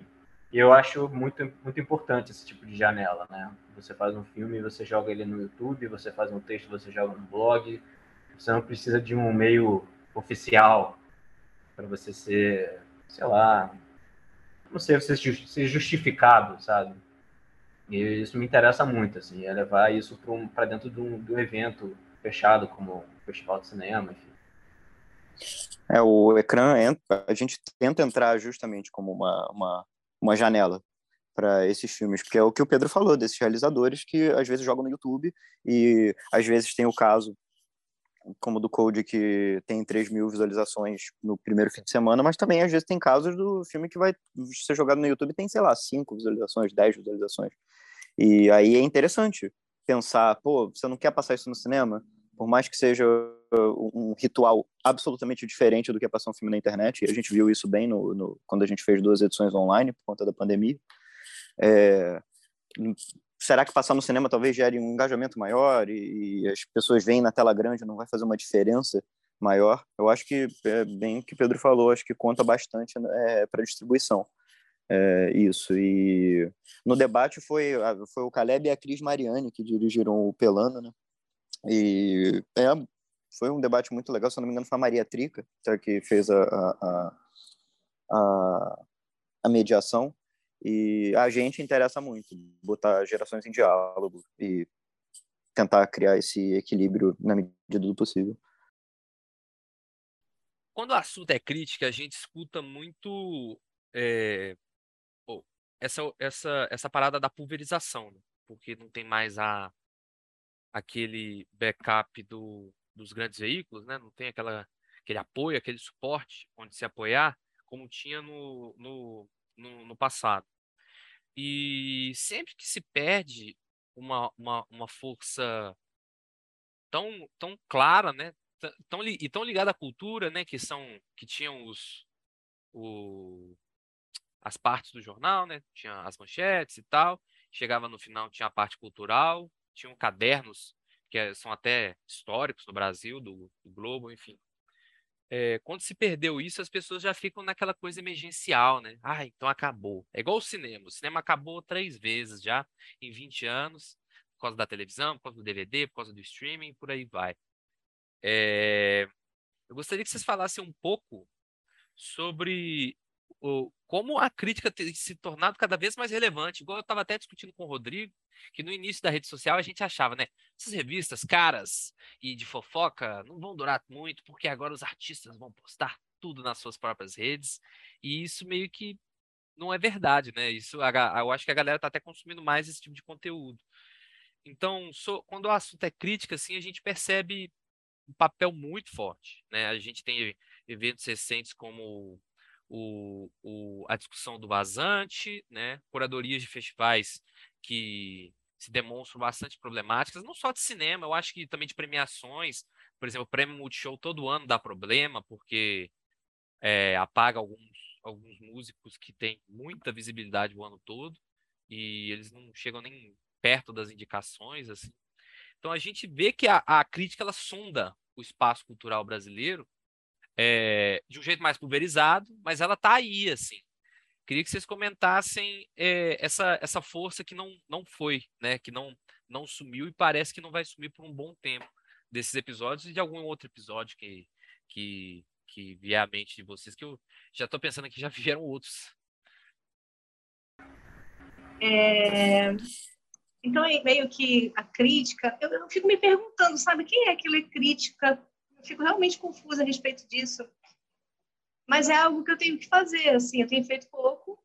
Eu acho muito, muito importante esse tipo de janela, né? Você faz um filme, você joga ele no YouTube, você faz um texto, você joga no blog. Você não precisa de um meio oficial para você ser, sei lá, não sei, você ser justificado, sabe? E isso me interessa muito, assim, é levar isso para um, dentro de um evento fechado, como Festival de Cinema, enfim. É, o ecrã, a gente tenta entrar justamente como uma, uma uma janela para esses filmes, porque é o que o Pedro falou, desses realizadores que às vezes jogam no YouTube e às vezes tem o caso como do Code que tem 3 mil visualizações no primeiro fim de semana, mas também às vezes tem casos do filme que vai ser jogado no YouTube tem, sei lá, 5 visualizações, 10 visualizações. E aí é interessante pensar, pô, você não quer passar isso no cinema? Por mais que seja uh, um ritual absolutamente diferente do que é passar um filme na internet, e a gente viu isso bem no, no quando a gente fez duas edições online por conta da pandemia. É, será que passar no cinema talvez gere um engajamento maior e, e, as pessoas veem na tela grande não vai fazer uma diferença maior? Eu acho que é bem o que o Pedro falou, acho que conta bastante né, é, para a distribuição. É, isso. E no debate foi, foi o Caleb e a Cris Mariani que dirigiram o Pelano, né? E é, foi um debate muito legal, se não me engano, foi a Maria Trica que fez a, a, a, a mediação. E a gente interessa muito botar gerações em diálogo e tentar criar esse equilíbrio na medida do possível. Quando o assunto é crítica, a gente escuta muito é, essa, essa, essa parada da pulverização, né? porque não tem mais a, aquele backup do, dos grandes veículos, né? não tem aquela, aquele apoio, aquele suporte onde se apoiar, como tinha no, no, no, no passado. E sempre que se perde uma, uma, uma força tão, tão clara, né? Tão, e tão ligada à cultura, né? Que são que tinham os o, as partes do jornal, né? Tinha as manchetes e tal. Chegava no final tinha a parte cultural tinham cadernos que é, são até históricos no Brasil, do, do Globo, enfim. É, quando se perdeu isso, as pessoas já ficam naquela coisa emergencial, né? Ah, então acabou. É igual o cinema. O cinema acabou três vezes já em 20 anos, por causa da televisão, por causa do DVD, por causa do streaming, por aí vai. É... Eu gostaria que vocês falassem um pouco sobre o, como a crítica tem se tornado cada vez mais relevante. Igual eu estava até discutindo com o Rodrigo, que no início da rede social a gente achava, né? Essas revistas caras e de fofoca não vão durar muito, porque agora os artistas vão postar tudo nas suas próprias redes. E isso meio que não é verdade, né? Isso eu acho que a galera está até consumindo mais esse tipo de conteúdo. Então, so, quando o assunto é crítica, assim, a gente percebe um papel muito forte, né? A gente tem eventos recentes como o, o, a discussão do vazante, né? curadorias de festivais que se demonstram bastante problemáticas, não só de cinema, eu acho que também de premiações, Por exemplo, o prêmio Multishow todo ano dá problema, porque é, apaga alguns, alguns músicos que têm muita visibilidade o ano todo e eles não chegam nem perto das indicações, assim. Então a gente vê que a, a crítica ela sonda o espaço cultural brasileiro é, de um jeito mais pulverizado, mas ela está aí, assim. Queria que vocês comentassem é, essa, essa força que não, não foi, né? Que não, não sumiu e parece que não vai sumir por um bom tempo desses episódios e de algum outro episódio que, que, que vier à mente de vocês, que eu já estou pensando que já vieram outros. É... Então, é meio que a crítica, eu, eu fico me perguntando, sabe, quem é que lê crítica? Fico realmente confusa a respeito disso. Mas é algo que eu tenho que fazer, assim, eu tenho feito pouco,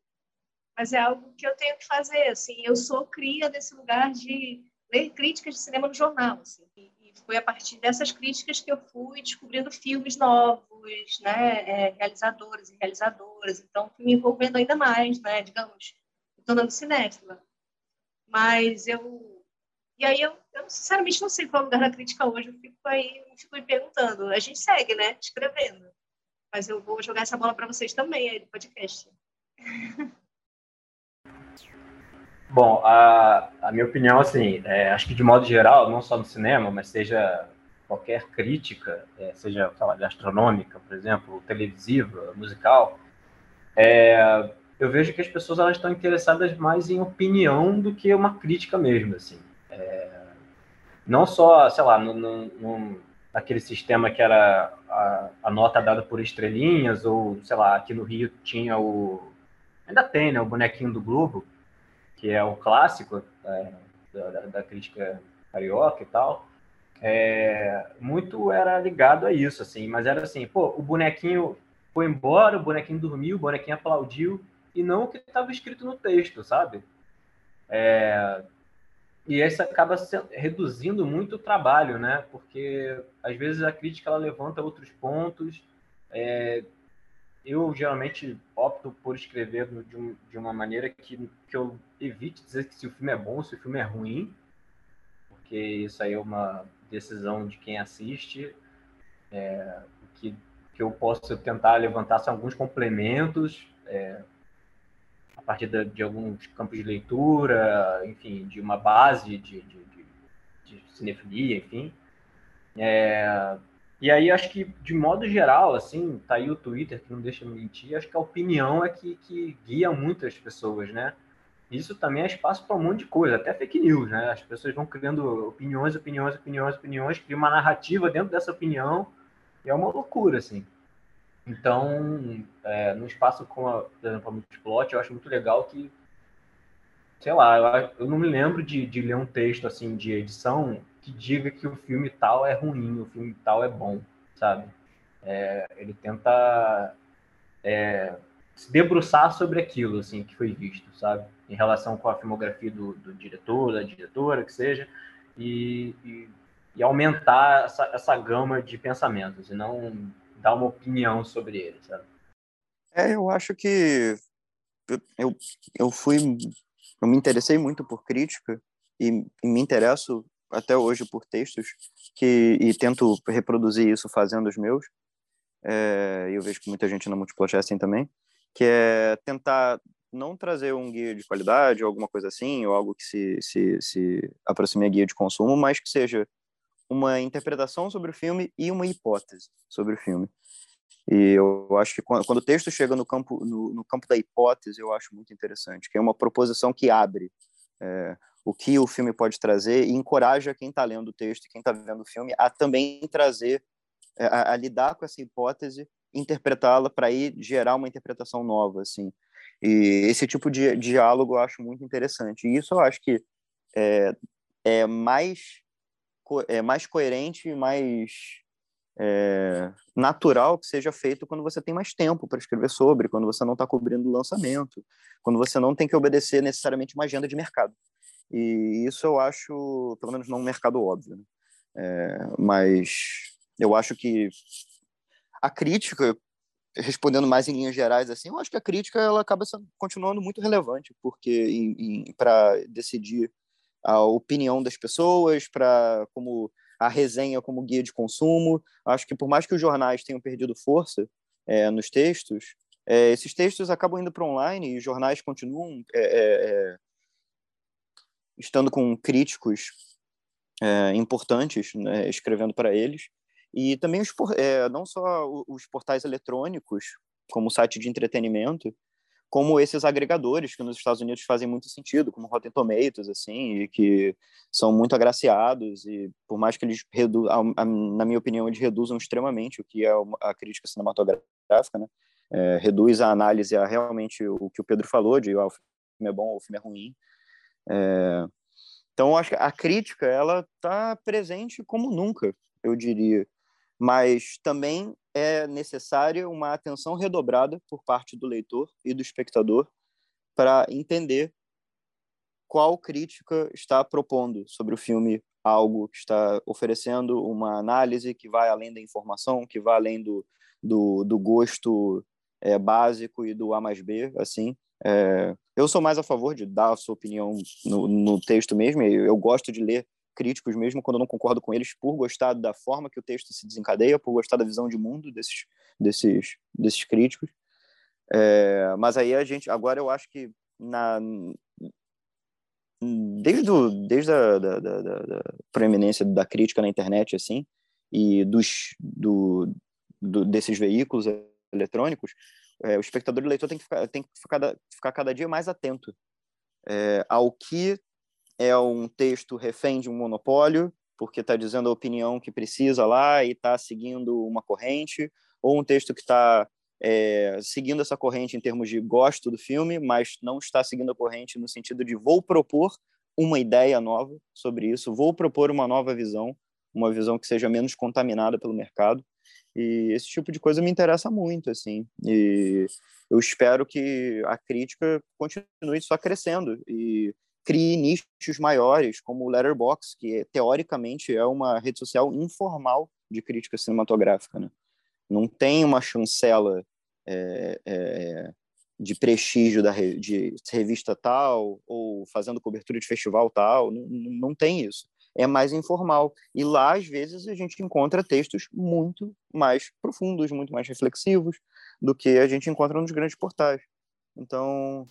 mas é algo que eu tenho que fazer, assim. Eu sou cria desse lugar de ler críticas de cinema no jornal, assim. E foi a partir dessas críticas que eu fui descobrindo filmes novos, né, é, realizadores e realizadoras. Então, fui me envolvendo ainda mais, né, digamos, me tornando cinéfila. Mas eu. E aí eu, eu sinceramente não sei qual é o lugar da crítica hoje. Eu fico aí, fico me perguntando. A gente segue, né? Escrevendo. Mas eu vou jogar essa bola para vocês também aí do podcast. Bom, a, a minha opinião, assim, é, acho que de modo geral, não só no cinema, mas seja qualquer crítica, é, seja lá, gastronômica, por exemplo, televisiva, musical, é, eu vejo que as pessoas elas estão interessadas mais em opinião do que uma crítica mesmo, assim. É, não só, sei lá, no, no, no, naquele sistema que era a, a, nota dada por estrelinhas, ou, sei lá, aqui no Rio tinha o... Ainda tem, né, o bonequinho do Globo, que é o clássico é, da, da, crítica carioca e tal. É, muito era ligado a isso, assim, mas era assim, pô, o bonequinho foi embora, o bonequinho dormiu, o bonequinho aplaudiu, e não o que estava escrito no texto, sabe? É, e isso acaba reduzindo muito o trabalho, né? Porque às vezes a crítica ela levanta outros pontos. É, eu geralmente opto por escrever de, um, de, uma maneira que, que eu evite dizer que se o filme é bom, se o filme é ruim, porque isso aí é uma decisão de quem assiste. É, que, que eu posso tentar levantar são alguns complementos. É, partir de, de, alguns campos de leitura, enfim, de uma base de, de, de cinefilia, enfim. É, e aí acho que, de modo geral, assim, tá aí o Twitter que não deixa mentir, acho que a opinião é que, que guia muitas pessoas, né? Isso também é espaço para um monte de coisa, até fake news, né? As pessoas vão criando opiniões, opiniões, opiniões, opiniões, criam uma narrativa dentro dessa opinião, e é uma loucura, assim. Então, é, no espaço com, a, por exemplo, a Multiplot, eu acho muito legal que, sei lá, eu, eu não me lembro de, de, ler um texto, assim, de edição que diga que o filme tal é ruim, o filme tal é bom, sabe? É, ele tenta é, se debruçar sobre aquilo, assim, que foi visto, sabe? Em relação com a filmografia do, do diretor, da diretora, que seja, e, e, e aumentar essa, essa gama de pensamentos, e não dar uma opinião sobre ele, sabe? É, eu acho que eu, eu fui eu me interessei muito por crítica e, e me interesso até hoje por textos que e tento reproduzir isso fazendo os meus é, eu vejo que muita gente na Multiplot é assim também que é tentar não trazer um guia de qualidade ou alguma coisa assim ou algo que se, se, se aproxime a guia de consumo mas que seja uma interpretação sobre o filme e uma hipótese sobre o filme. E eu acho que quando, quando o texto chega no campo, no, no, campo da hipótese, eu acho muito interessante, que é uma proposição que abre é, o que o filme pode trazer e encoraja quem está lendo o texto, quem está vendo o filme, a também trazer, é, a, a lidar com essa hipótese, interpretá-la para ir gerar uma interpretação nova, assim. E esse tipo de diálogo eu acho muito interessante. E isso eu acho que é, é mais é mais coerente e mais é, natural que seja feito quando você tem mais tempo para escrever sobre, quando você não está cobrindo o lançamento, quando você não tem que obedecer necessariamente uma agenda de mercado. E isso eu acho, pelo menos não um mercado óbvio, né? é, mas eu acho que a crítica, respondendo mais em linhas gerais assim, eu acho que a crítica ela acaba continuando muito relevante, porque para decidir a opinião das pessoas, para como a resenha como guia de consumo. Acho que por mais que os jornais tenham perdido força é, nos textos, é, esses textos acabam indo para online e os jornais continuam é, é, é estando com críticos é, importantes né, escrevendo para eles. E também os, não só os portais eletrônicos, como site de entretenimento, como esses agregadores que nos Estados Unidos fazem muito sentido, como Rotten Tomatoes, assim, e que são muito agraciados e por mais que eles reduzam, na minha opinião, eles reduzam extremamente o que é a crítica cinematográfica, né? É, reduz a análise a realmente o que o Pedro falou de ah, o filme é bom ou o filme é ruim. É, então, acho que a crítica ela está presente como nunca, eu diria, mas também é necessária uma atenção redobrada por parte do leitor e do espectador para entender qual crítica está propondo sobre o filme algo que está oferecendo uma análise que vai além da informação, que vai além do, do, do gosto é, básico e do A mais B, assim. É, eu sou mais a favor de dar a sua opinião no, no texto mesmo, eu, gosto de ler críticos mesmo quando eu não concordo com eles, por gostar da forma que o texto se desencadeia, por gostar da visão de mundo desses, desses, desses críticos. É, mas aí a gente, agora eu acho que na, desde, o, desde a da, da, da, da preeminência da crítica na internet, assim, e dos, do, do, desses veículos eletrônicos, é, o espectador e o leitor tem que ficar, tem que ficar, ficar cada dia mais atento é, ao que é um texto refém de um monopólio, porque está dizendo a opinião que precisa lá e está seguindo uma corrente, ou um texto que está é, seguindo essa corrente em termos de gosto do filme, mas não está seguindo a corrente no sentido de vou propor uma ideia nova sobre isso, vou propor uma nova visão, uma visão que seja menos contaminada pelo mercado. E esse tipo de coisa me interessa muito, assim. E eu espero que a crítica continue só crescendo e crie nichos maiores, como o Letterboxd, que teoricamente é uma rede social informal de crítica cinematográfica. Né? Não tem uma chancela é, é, de prestígio da de revista tal ou fazendo cobertura de festival tal, não, não tem isso. É mais informal. E lá, às vezes, a gente encontra textos muito mais profundos, muito mais reflexivos do que a gente encontra nos grandes portais. Então,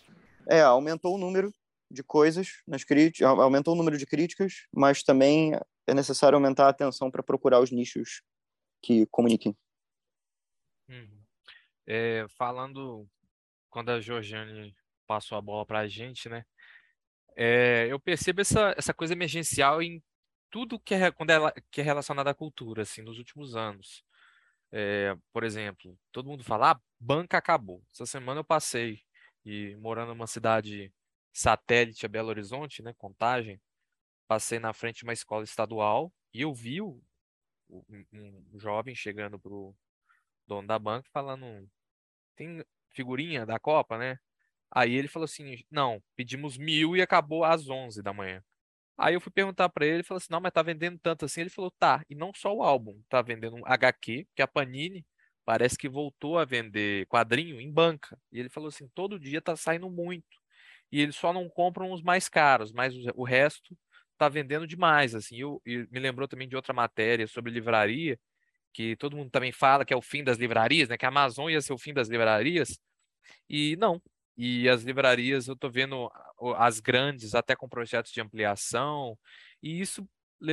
é, aumentou o número de coisas nas críticas, aumentou o número de críticas, mas também é necessário aumentar a atenção para procurar os nichos que comuniquem. Uhum. É, falando quando a Georgiane passou a bola para a gente, né? É, eu percebo essa, essa coisa emergencial em tudo que é, quando ela, que é relacionado à cultura, assim, nos últimos anos. É, por exemplo, todo mundo fala, ah, banca acabou. Essa semana eu passei e morando numa cidade satélite a Belo Horizonte, né, Contagem, passei na frente de uma escola estadual e eu vi um, um jovem chegando pro dono da banca falando, tem figurinha da Copa, né? Aí ele falou assim, não, pedimos mil e acabou às 11 da manhã. Aí eu fui perguntar para ele, ele falou assim, não, mas tá vendendo tanto assim? Ele falou, tá, e não só o álbum, tá vendendo um HQ, que a Panini parece que voltou a vender quadrinho em banca. E ele falou assim, todo dia tá saindo muito e eles só não compram os mais caros, mas o resto está vendendo demais, assim. Eu, eu, me lembrou também de outra matéria sobre livraria, que todo mundo também fala que é o fim das livrarias, né? Que a Amazon ia ser o fim das livrarias, e não. E as livrarias, eu estou vendo as grandes até com projetos de ampliação, e isso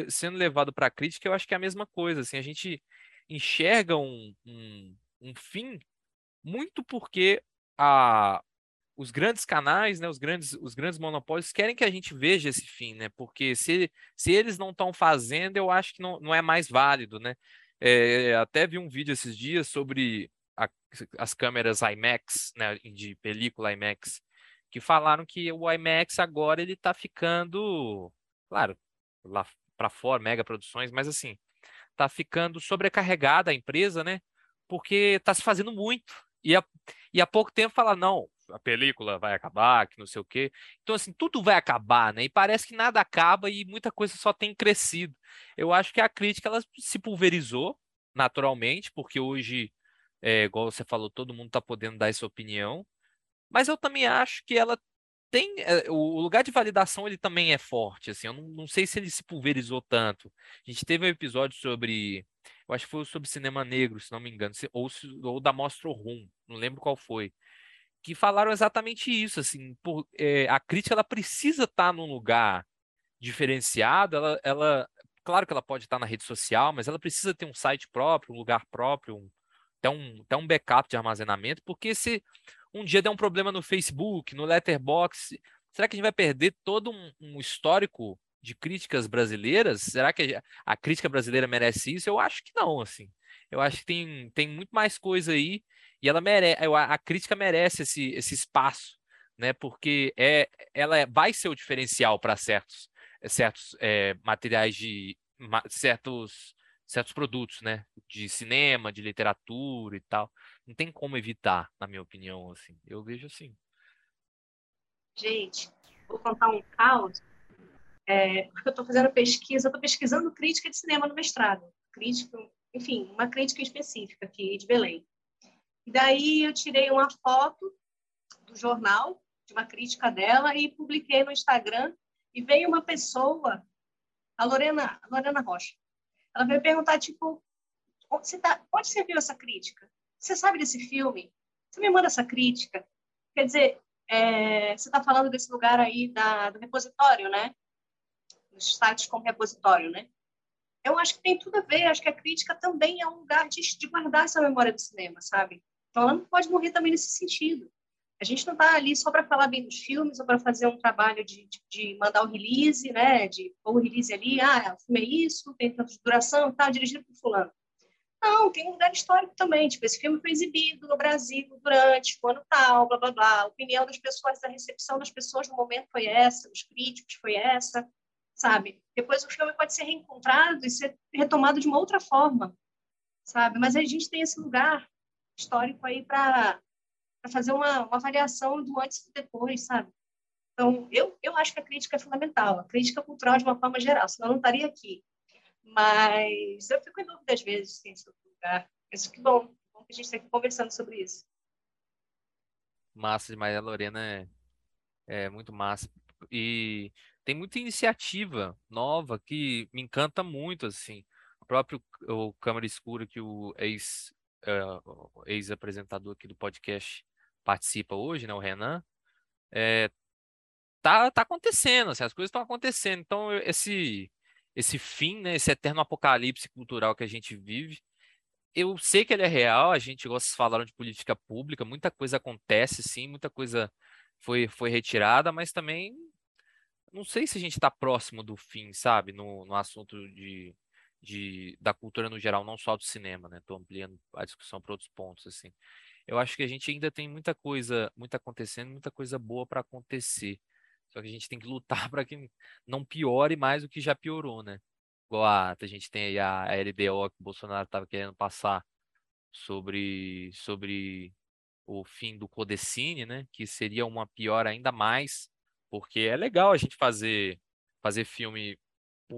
sendo levado para a crítica, eu acho que é a mesma coisa, assim, a gente enxerga um, um, um fim muito porque a, os grandes canais, né, os grandes, os grandes monopólios querem que a gente veja esse fim, né? Porque se, se eles não estão fazendo, eu acho que não, não é mais válido, né? É, até vi um vídeo esses dias sobre a, as câmeras IMAX, né, de película IMAX, que falaram que o IMAX agora ele está ficando, claro, lá para fora, mega produções, mas assim, está ficando sobrecarregada a empresa, né? Porque está se fazendo muito. E, a, e há pouco tempo fala, não, a película vai acabar, que não sei o quê. Então, assim, tudo vai acabar, né? E parece que nada acaba e muita coisa só tem crescido. Eu acho que a crítica ela se pulverizou naturalmente, porque hoje, é, igual você falou, todo mundo está podendo dar essa opinião. Mas eu também acho que ela tem é, o lugar de validação ele também é forte, assim, eu não, não sei se ele se pulverizou tanto. A gente teve um episódio sobre, eu acho que foi sobre cinema negro, se não me engano, ou, ou da Mostra Rum, não lembro qual foi, que falaram exatamente isso, assim, por, é, a crítica ela precisa estar tá num lugar diferenciado, ela, ela, claro que ela pode estar tá na rede social, mas ela precisa ter um site próprio, um lugar próprio, um, até, um, até um backup de armazenamento, porque se um dia der um problema no Facebook, no Letterboxd, será que a gente vai perder todo um, um histórico de críticas brasileiras? Será que a, a, crítica brasileira merece isso? Eu acho que não, assim. Eu acho que tem, tem muito mais coisa aí e ela merece, a, crítica merece esse, esse espaço, né? Porque é, ela é, vai ser o diferencial para certos, certos é, materiais de ma, certos certos produtos, né? De cinema, de literatura e tal. Não tem como evitar, na minha opinião, assim. Eu vejo assim. Gente, vou contar um caos. É, porque eu estou fazendo pesquisa, estou pesquisando crítica de cinema no mestrado. Crítica, enfim, uma crítica específica aqui de Belém. E daí eu tirei uma foto do jornal, de uma crítica dela, e publiquei no Instagram. E veio uma pessoa, a Lorena, a Lorena Rocha, ela veio perguntar, tipo, onde você, tá, onde você viu essa crítica? Você sabe desse filme? Você me manda essa crítica? Quer dizer, é, você está falando desse lugar aí da, do repositório, né? Dos sites com repositório, né? Eu acho que tem tudo a ver. Acho que a crítica também é um lugar de, de guardar essa memória do cinema, sabe? Então ela não pode morrer também nesse sentido. A gente não está ali só para falar bem dos filmes ou para fazer um trabalho de, de, de, mandar o release, né? De pôr o release ali, ah, o filme é isso, tem tanto de duração, tá, dirigido por fulano. Não, tem um lugar histórico também. Tipo, esse filme foi exibido no Brasil durante o ano tal, blá, blá, blá. A opinião das pessoas, a recepção das pessoas no momento foi essa, dos críticos foi essa, sabe? Depois o filme pode ser reencontrado e ser retomado de uma outra forma, sabe? Mas a gente tem esse lugar histórico aí para fazer uma, uma avaliação do antes e depois, sabe? Então, eu, eu acho que a crítica é fundamental, a crítica cultural de uma forma geral, senão eu não estaria aqui. Mas eu fico em dúvida às vezes, sim, sobre o lugar. Mas que bom, bom que a gente está aqui conversando sobre isso. Massa demais, a Lorena é, é muito massa. E tem muita iniciativa nova que me encanta muito, assim. O próprio o Câmara Escura, que o ex, uh, ex-apresentador aqui do podcast participa hoje, né, o Renan, é, tá, tá acontecendo, assim, as coisas estão acontecendo. Então, esse, esse fim, né, esse eterno apocalipse cultural que a gente vive, eu sei que ele é real, a gente gosta de falar de política pública, muita coisa acontece, sim, muita coisa foi, foi retirada, mas também não sei se a gente está próximo do fim, sabe, no, no assunto de, de, da cultura no geral, não só do cinema, né? Estou ampliando a discussão para outros pontos, assim eu acho que a gente ainda tem muita coisa, muita acontecendo, muita coisa boa para acontecer. Só que a gente tem que lutar para que não piore mais do que já piorou, né? Igual a, a gente tem aí a, LDO que o Bolsonaro estava querendo passar sobre, sobre o fim do Codecine, né? Que seria uma pior ainda mais, porque é legal a gente fazer fazer filme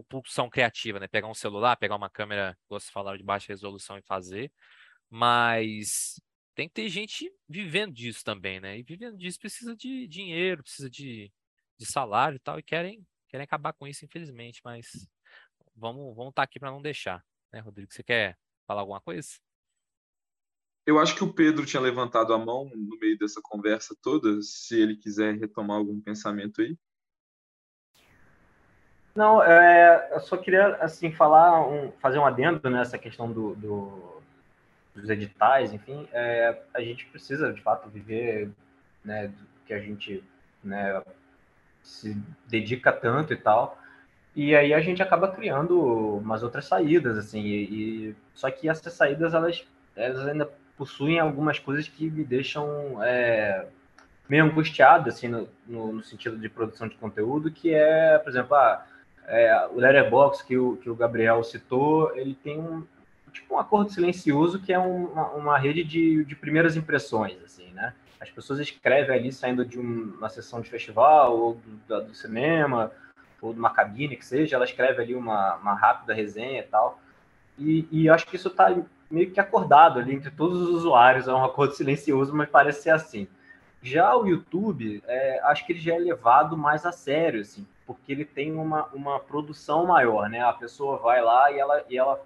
pulsão criativa, né? Pegar um celular, pegar uma câmera, como você falaram, de baixa resolução e fazer, mas tem que ter gente vivendo disso também, né? E vivendo disso precisa de dinheiro, precisa de, de salário e tal, e querem, querem acabar com isso, infelizmente, mas vamos vamos estar tá aqui para não deixar, né, Rodrigo? Você quer falar alguma coisa? Eu acho que o Pedro tinha levantado a mão no meio dessa conversa toda, se ele quiser retomar algum pensamento aí. Não, é, eu só queria assim falar, um, fazer um adendo nessa questão do, do dos editais, enfim, é, a gente precisa, de fato, viver né, que a gente né, se dedica tanto e tal. E aí a gente acaba criando umas outras saídas, assim, e, e só que essas saídas, elas, elas ainda possuem algumas coisas que me deixam é, meio angustiado, assim, no, no, no, sentido de produção de conteúdo, que é, por exemplo, ah, é, o Letterboxd que o, que o Gabriel citou, ele tem um, tipo um acordo silencioso que é uma, uma rede de, de primeiras impressões, assim, né? As pessoas escrevem ali saindo de uma sessão de festival ou do, do cinema ou de uma cabine que seja, ela escreve ali uma, uma rápida resenha e tal. E, e acho que isso está meio que acordado ali entre todos os usuários, é um acordo silencioso, mas parece ser assim. Já o YouTube, é, acho que ele já é levado mais a sério, assim, porque ele tem uma, uma produção maior, né? A pessoa vai lá e ela, e ela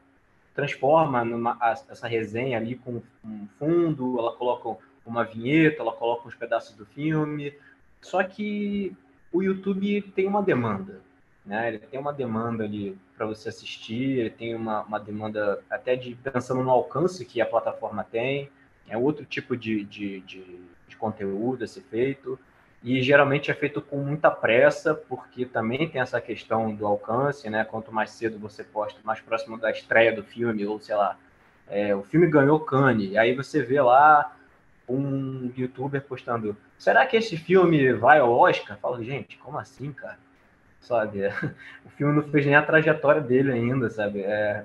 transforma numa, essa resenha ali com um fundo, ela coloca uma vinheta, ela coloca uns pedaços do filme. Só que o YouTube tem uma demanda, né? Ele tem uma demanda ali para você assistir, ele tem uma, uma demanda até de pensando no alcance que a plataforma tem, é outro tipo de, de, de, de conteúdo a ser feito e geralmente é feito com muita pressa, porque também tem essa questão do alcance, né? Quanto mais cedo você posta, mais próximo da estreia do filme, ou sei lá, é, o filme ganhou Cannes, aí você vê lá um youtuber postando: será que esse filme vai ao Oscar? Fala, gente, como assim, cara? Sabe? o filme não fez nem a trajetória dele ainda, sabe? É,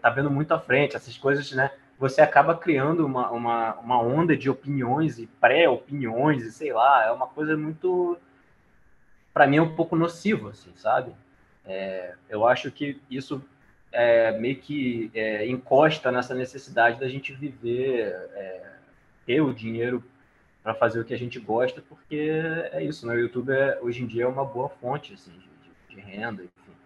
tá vendo muito à frente, essas coisas, né? Você acaba criando uma, uma, uma onda de opiniões e pré-opiniões, e sei lá, é uma coisa muito. para mim, é um pouco nocivo, assim, sabe? É, eu acho que isso é, meio que é, encosta nessa necessidade da gente viver, é, ter o dinheiro para fazer o que a gente gosta, porque é isso, né? O YouTube é, hoje em dia é uma boa fonte assim, de, de, renda, enfim.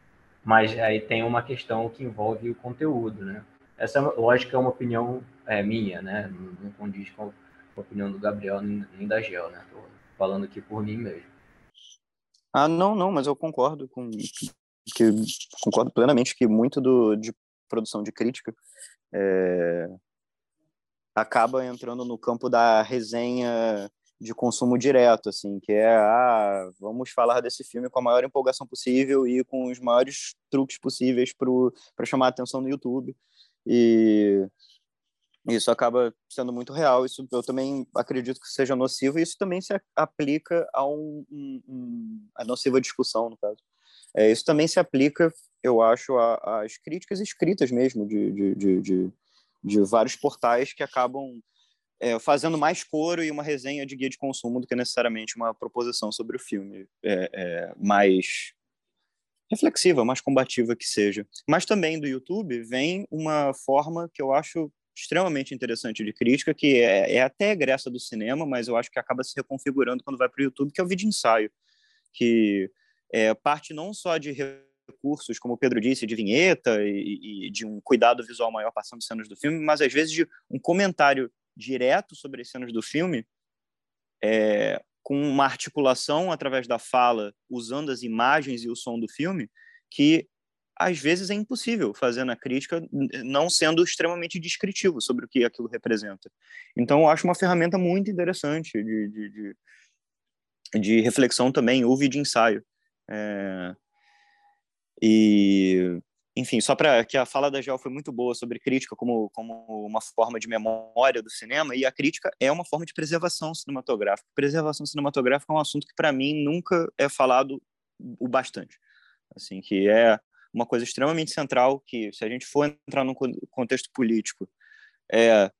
Mas aí tem uma questão que envolve o conteúdo, né? Essa, lógico, é uma opinião é, minha, né? Não, condiz com a opinião do Gabriel nem da Gel, né? Tô falando aqui por mim mesmo. Ah, não, não, mas eu concordo com que concordo plenamente que muito do de produção de crítica é, acaba entrando no campo da resenha de consumo direto, assim, que é, ah, vamos falar desse filme com a maior empolgação possível e com os maiores truques possíveis para chamar a atenção no YouTube. E isso acaba sendo muito real. Isso eu também acredito que seja nocivo e isso também se aplica a um, um, a nociva discussão, no caso. É, isso também se aplica, eu acho, às críticas escritas mesmo de, de, de, de de vários portais que acabam é, fazendo mais coro e uma resenha de guia de consumo do que necessariamente uma proposição sobre o filme é, é, mais reflexiva, mais combativa que seja. Mas também do YouTube vem uma forma que eu acho extremamente interessante de crítica, que é, é até egressa do cinema, mas eu acho que acaba se reconfigurando quando vai para o YouTube, que é o vídeo ensaio, que é, parte não só de recursos, como o Pedro disse, de vinheta e, e, de um cuidado visual maior passando cenas do filme, mas às vezes de um comentário direto sobre as cenas do filme, é, com uma articulação através da fala, usando as imagens e o som do filme, que às vezes é impossível fazer na crítica, não sendo extremamente descritivo sobre o que aquilo representa. Então, eu acho uma ferramenta muito interessante de, de, de, de reflexão também, ou de ensaio. É, e, enfim, só para que a fala da Gel foi muito boa sobre crítica como, como uma forma de memória do cinema, e a crítica é uma forma de preservação cinematográfica. Preservação cinematográfica é um assunto que, para mim, nunca é falado o bastante. Assim, que é uma coisa extremamente central, que se a gente for entrar num contexto político, é,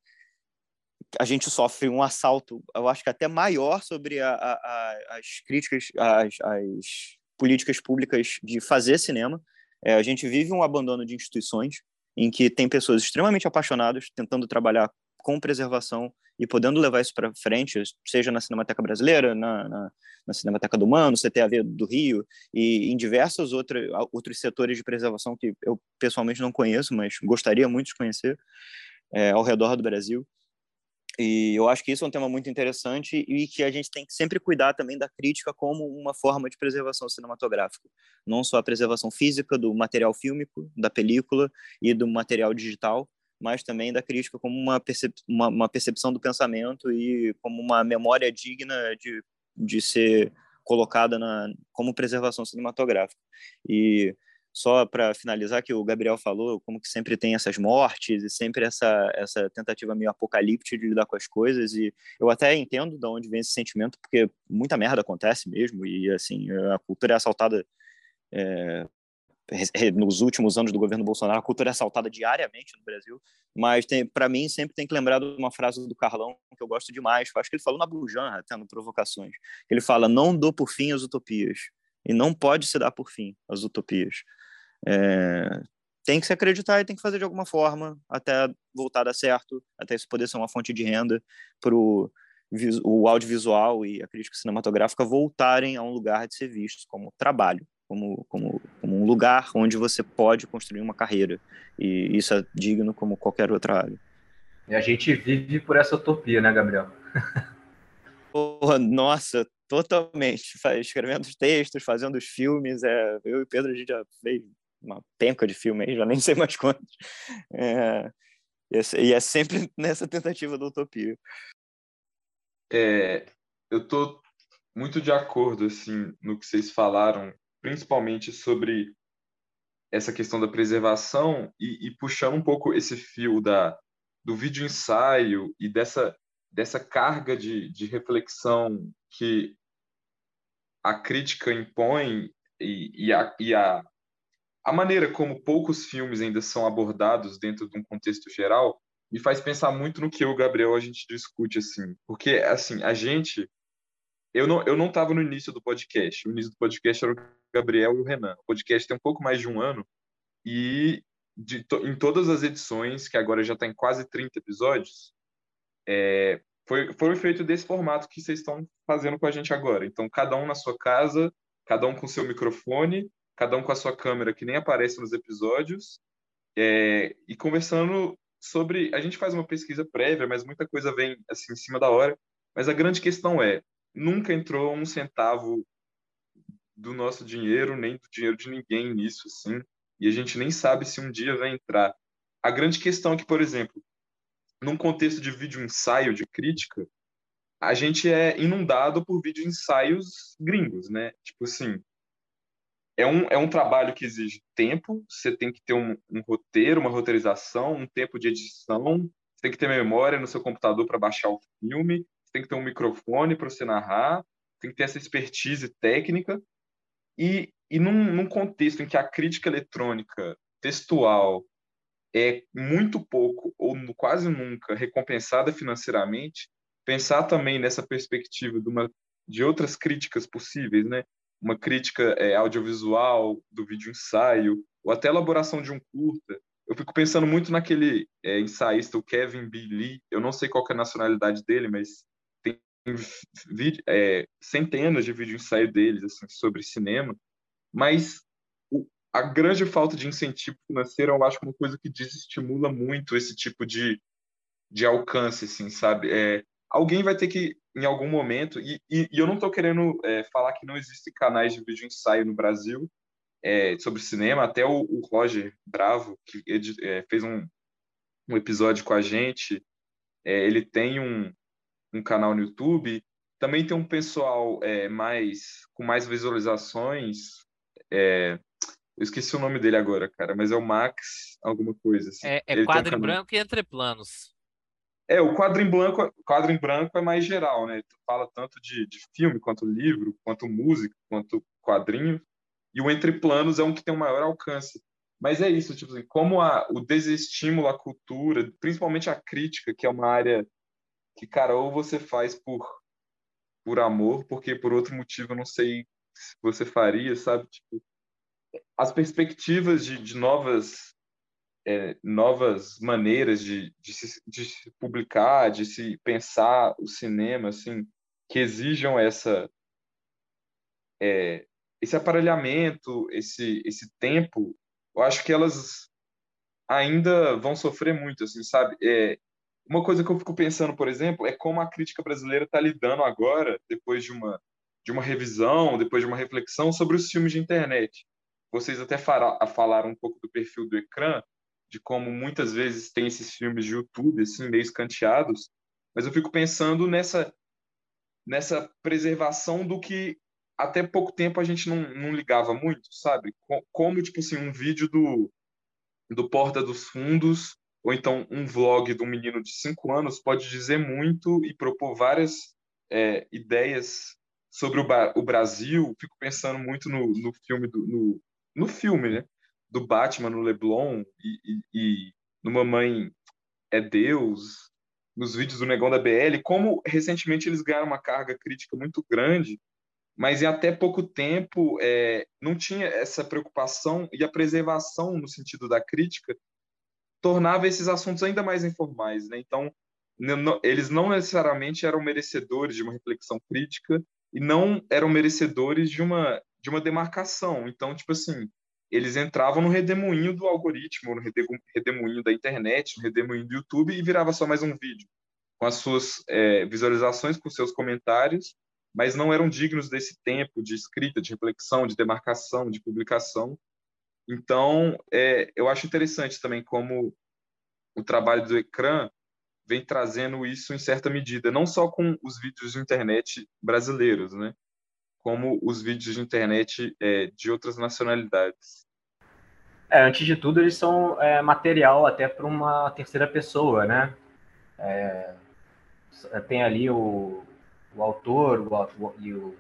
a gente sofre um assalto, eu acho que até maior sobre a, a, a, as críticas, as, as políticas públicas de fazer cinema. É, a gente vive um abandono de instituições em que tem pessoas extremamente apaixonadas tentando trabalhar com preservação e podendo levar isso para frente, seja na Cinemateca Brasileira, na, na, na Cinemateca do Humano, CTAV do Rio e em diversos outros, outros setores de preservação que eu pessoalmente não conheço, mas gostaria muito de conhecer é, ao redor do Brasil. E eu acho que isso é um tema muito interessante e que a gente tem que sempre cuidar também da crítica como uma forma de preservação cinematográfica. Não só a preservação física do material fílmico, da película e do material digital, mas também da crítica como uma, percep uma, uma percepção do pensamento e como uma memória digna de, de ser colocada na, como preservação cinematográfica. E só para finalizar que o Gabriel falou, como que sempre tem essas mortes e sempre essa essa tentativa meio apocalíptica de lidar com as coisas e eu até entendo de onde vem esse sentimento porque muita merda acontece mesmo e assim a cultura é assaltada é, nos últimos anos do governo Bolsonaro a cultura é assaltada diariamente no Brasil mas para mim sempre tem que lembrar de uma frase do Carlão que eu gosto demais acho que ele falou na Bujan até no Provocações ele fala não dou por fim as utopias e não pode se dar por fim as utopias é, tem que se acreditar e tem que fazer de alguma forma até voltar a dar certo, até isso poder ser uma fonte de renda para o audiovisual e a crítica cinematográfica voltarem a um lugar de ser vistos como trabalho, como, como, como um lugar onde você pode construir uma carreira. E isso é digno como qualquer outra área. E a gente vive por essa utopia, né, Gabriel? Porra, nossa, totalmente. Escrevendo os textos, fazendo os filmes. É, eu e Pedro, a gente já fez uma penca de filme aí, já nem sei mais quantos. É, e é sempre nessa tentativa da utopia. É, eu estou muito de acordo assim no que vocês falaram, principalmente sobre essa questão da preservação e, e puxando um pouco esse fio da, do vídeo ensaio e dessa, dessa carga de, de reflexão que a crítica impõe e, e, a, e a, a maneira como poucos filmes ainda são abordados dentro de um contexto geral me faz pensar muito no que eu Gabriel a gente discute assim, porque assim, a gente eu não eu não estava no início do podcast. O início do podcast era o Gabriel e o Renan. O podcast tem um pouco mais de um ano e de, em todas as edições, que agora já está em quase 30 episódios, é, foi, foi feito desse formato que vocês estão fazendo com a gente agora. Então, cada um na sua casa, cada um com seu microfone, cada um com a sua câmera que nem aparece nos episódios, é, e conversando sobre. A gente faz uma pesquisa prévia, mas muita coisa vem assim em cima da hora. Mas a grande questão é: nunca entrou um centavo do nosso dinheiro, nem do dinheiro de ninguém nisso, assim, e a gente nem sabe se um dia vai entrar. A grande questão é que, por exemplo, num contexto de vídeo ensaio de crítica, a gente é inundado por vídeo ensaios gringos, né? Tipo assim, é um, é um trabalho que exige tempo, você tem que ter um, um roteiro, uma roteirização, um tempo de edição, você tem que ter memória no seu computador para baixar o filme, você tem que ter um microfone para você narrar, tem que ter essa expertise técnica. E, e num, num contexto em que a crítica eletrônica textual é muito pouco ou quase nunca recompensada financeiramente, pensar também nessa perspectiva de, uma, de outras críticas possíveis, né? Uma crítica é, audiovisual do vídeo ensaio, ou até elaboração de um curta. Eu fico pensando muito naquele é, ensaísta, o Kevin B. Lee, eu não sei qual é a nacionalidade dele, mas tem é, centenas de vídeo ensaio deles assim, sobre cinema, mas o, a grande falta de incentivo financeiro eu acho uma coisa que desestimula muito esse tipo de, de alcance, assim, sabe? É, alguém vai ter que, em algum momento, e, e, e eu não estou querendo é, falar que não existem canais de vídeo ensaio no Brasil é, sobre cinema, até o, o Roger Bravo, que é, fez um, um episódio com a gente, é, ele tem um, um canal no YouTube, também tem um pessoal é, mais com mais visualizações, é, eu esqueci o nome dele agora, cara, mas é o Max alguma coisa. Assim. É, é quadro um branco e entre planos. É, o quadro em branco, quadro em branco é mais geral, né? Tu fala tanto de, de filme, quanto livro, quanto música, quanto quadrinho. E o Entre Planos é um que tem um maior alcance. Mas é isso, tipo assim, como a, o desestímulo à cultura, principalmente a crítica, que é uma área que, cara, ou você faz por, por amor, porque por outro motivo eu não sei se você faria, sabe? Tipo, as perspectivas de, de novas é, novas maneiras de, de, se, de se publicar, de se pensar o cinema, assim, que exijam essa é, esse aparelhamento, esse esse tempo, eu acho que elas ainda vão sofrer muito, assim, sabe? É, uma coisa que eu fico pensando, por exemplo, é como a crítica brasileira está lidando agora, depois de uma de uma revisão, depois de uma reflexão sobre os filmes de internet. Vocês até falaram um pouco do perfil do ecrã, de como muitas vezes tem esses filmes de YouTube assim meio escanteados, mas eu fico pensando nessa nessa preservação do que até pouco tempo a gente não, não ligava muito, sabe? Como tipo assim um vídeo do do Porta dos Fundos ou então um vlog de um menino de cinco anos pode dizer muito e propor várias é, ideias sobre o, o, Brasil. Fico pensando muito no, no filme do, no, no filme, né? Do Batman no Leblon e, e, e no Mamãe é Deus, nos vídeos do Negão da BL, como recentemente eles ganharam uma carga crítica muito grande, mas em até pouco tempo é, não tinha essa preocupação e a preservação no sentido da crítica tornava esses assuntos ainda mais informais, né? Então, eles não necessariamente eram merecedores de uma reflexão crítica e não eram merecedores de uma de uma demarcação. Então, tipo assim, eles entravam no redemoinho do algoritmo, no redemoinho da internet, no redemoinho do YouTube e virava só mais um vídeo com as suas é, visualizações, com seus comentários, mas não eram dignos desse tempo de escrita, de reflexão, de demarcação, de publicação. Então, é, eu acho interessante também como o trabalho do Ecrã vem trazendo isso em certa medida, não só com os vídeos de internet brasileiros, né? Como os vídeos de internet é, de outras nacionalidades. É, antes de tudo, eles são é, material até para uma terceira pessoa, né? É, tem ali o, o autor o, o, e o,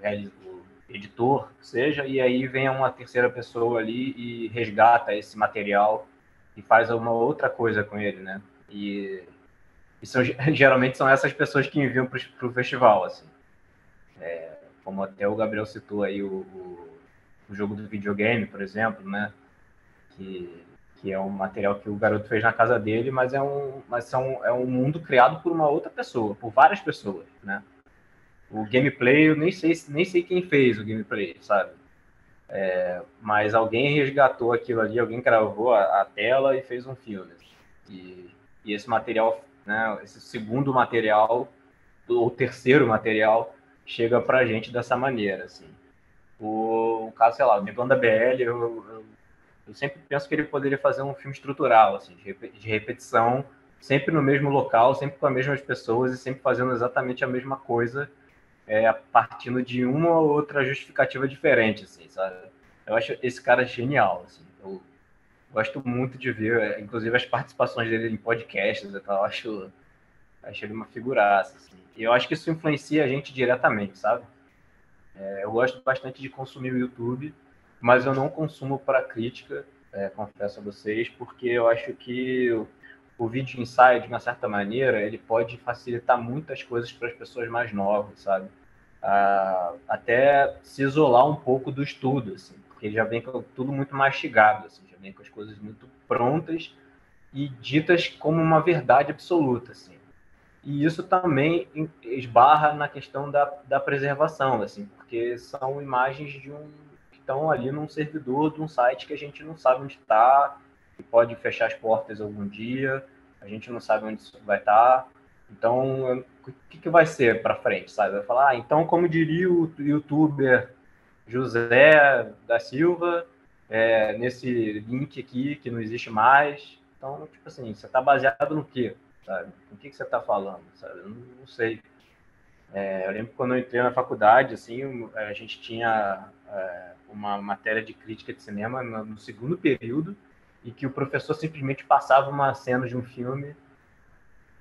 o editor, seja, e aí vem uma terceira pessoa ali e resgata esse material e faz uma outra coisa com ele, né? E, e são, geralmente são essas pessoas que enviam para o festival, assim. É, como até o Gabriel citou aí o, o, jogo do videogame, por exemplo, né? Que, que é um material que o garoto fez na casa dele, mas é um, mas são, é um mundo criado por uma outra pessoa, por várias pessoas, né? O gameplay, eu nem sei, nem sei quem fez o gameplay, sabe? É, mas alguém resgatou aquilo ali, alguém gravou a, a tela e fez um filme. E, e esse material, né, esse segundo material, ou terceiro material, chega pra gente dessa maneira, assim. O, o caso, sei lá, o Negão da BL, eu, eu, eu, sempre penso que ele poderia fazer um filme estrutural, assim, de, de repetição, sempre no mesmo local, sempre com as mesmas pessoas e sempre fazendo exatamente a mesma coisa, é, partindo de uma ou outra justificativa diferente, assim, sabe? Eu acho esse cara genial, assim. Eu gosto muito de ver, inclusive as participações dele em podcasts e tal, acho, acho ele uma figuraça, assim. E eu acho que isso influencia a gente diretamente, sabe? É, eu gosto bastante de consumir o YouTube, mas eu não consumo para crítica, é, confesso a vocês, porque eu acho que o, o vídeo ensaio, de uma certa maneira, ele pode facilitar muitas coisas para as pessoas mais novas, sabe? Ah, até se isolar um pouco do estudo, assim, porque já vem com tudo muito mastigado, assim, já vem com as coisas muito prontas e ditas como uma verdade absoluta, assim. E isso também esbarra na questão da, da preservação, assim, porque são imagens de um que estão ali num servidor de um site que a gente não sabe onde está, que pode fechar as portas algum dia, a gente não sabe onde isso vai estar. Tá. Então, o que, que vai ser para frente, sabe? Vai falar, ah, então, como diria o youtuber José da Silva, é, nesse link aqui que não existe mais. Então, tipo assim, você está baseado no quê? Sabe? O que, que você está falando, sabe? Eu não, não sei. É, eu lembro quando eu entrei na faculdade, assim, a gente tinha é, uma matéria de crítica de cinema no, no, segundo período e que o professor simplesmente passava uma cena de um filme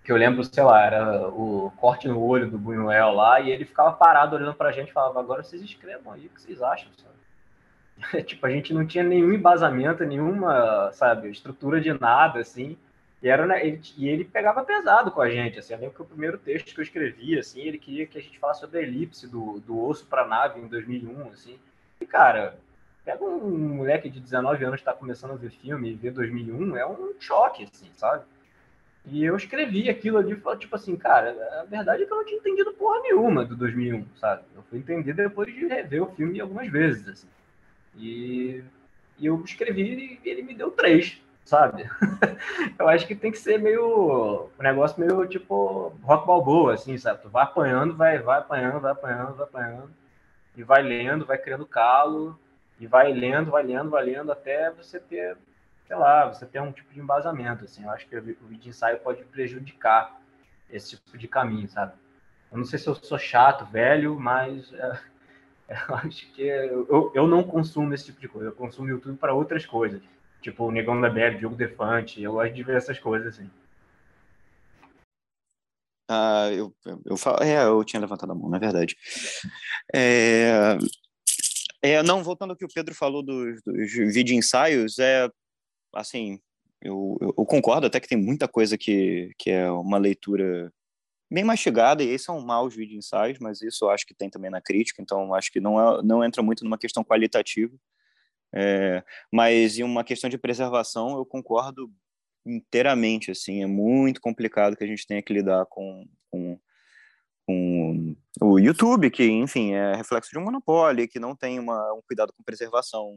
que eu lembro, sei lá, era o corte no olho do Buñuel lá e ele ficava parado olhando para a gente e falava, agora vocês escrevam aí o que vocês acham, sabe? tipo, a gente não tinha nenhum embasamento, nenhuma, sabe, estrutura de nada, assim, e, era, né, ele, e ele pegava pesado com a gente, assim, eu lembro que o primeiro texto que eu escrevi, assim, ele queria que a gente falasse sobre a elipse do, do osso para a nave em 2001, assim, e, cara, pega um moleque de 19 anos que está começando a ver filme e ver 2001, é um choque, assim, sabe? E eu escrevi aquilo ali, tipo assim, cara, a verdade é que eu não tinha entendido porra nenhuma do 2001, sabe? Eu fui entender depois de rever o filme algumas vezes, assim. E, e eu escrevi e ele me deu três, sabe? eu acho que tem que ser meio. Um negócio meio tipo rock balboa, assim, sabe? Tu vai apanhando, vai, vai apanhando, vai apanhando, vai apanhando, e vai lendo, vai criando calo, e vai lendo, vai lendo, vai lendo, até você ter, sei lá, você ter um tipo de embasamento, assim. Eu acho que o vídeo ensaio pode prejudicar esse tipo de caminho, sabe? Eu não sei se eu sou chato, velho, mas. É, eu acho que eu, eu não consumo esse tipo de coisa. Eu consumo YouTube para outras coisas. Tipo, o Negão da BR, Diogo Defante. Eu gosto de ver essas coisas, assim. Ah, eu, eu, falo, é, eu tinha levantado a mão, na verdade. É, é, não, voltando ao que o Pedro falou dos, dos vídeo ensaios, é assim, eu, eu, concordo até que tem muita coisa que, que é uma leitura bem mastigada, e esses são maus vídeo ensaios, mas isso eu acho que tem também na crítica, então acho que não, é, não entra muito numa questão qualitativa. É, mas em uma questão de preservação, eu concordo inteiramente, assim, é muito complicado que a gente tenha que lidar com, com, com o YouTube, que, enfim, é reflexo de um monopólio, que não tem uma, um cuidado com preservação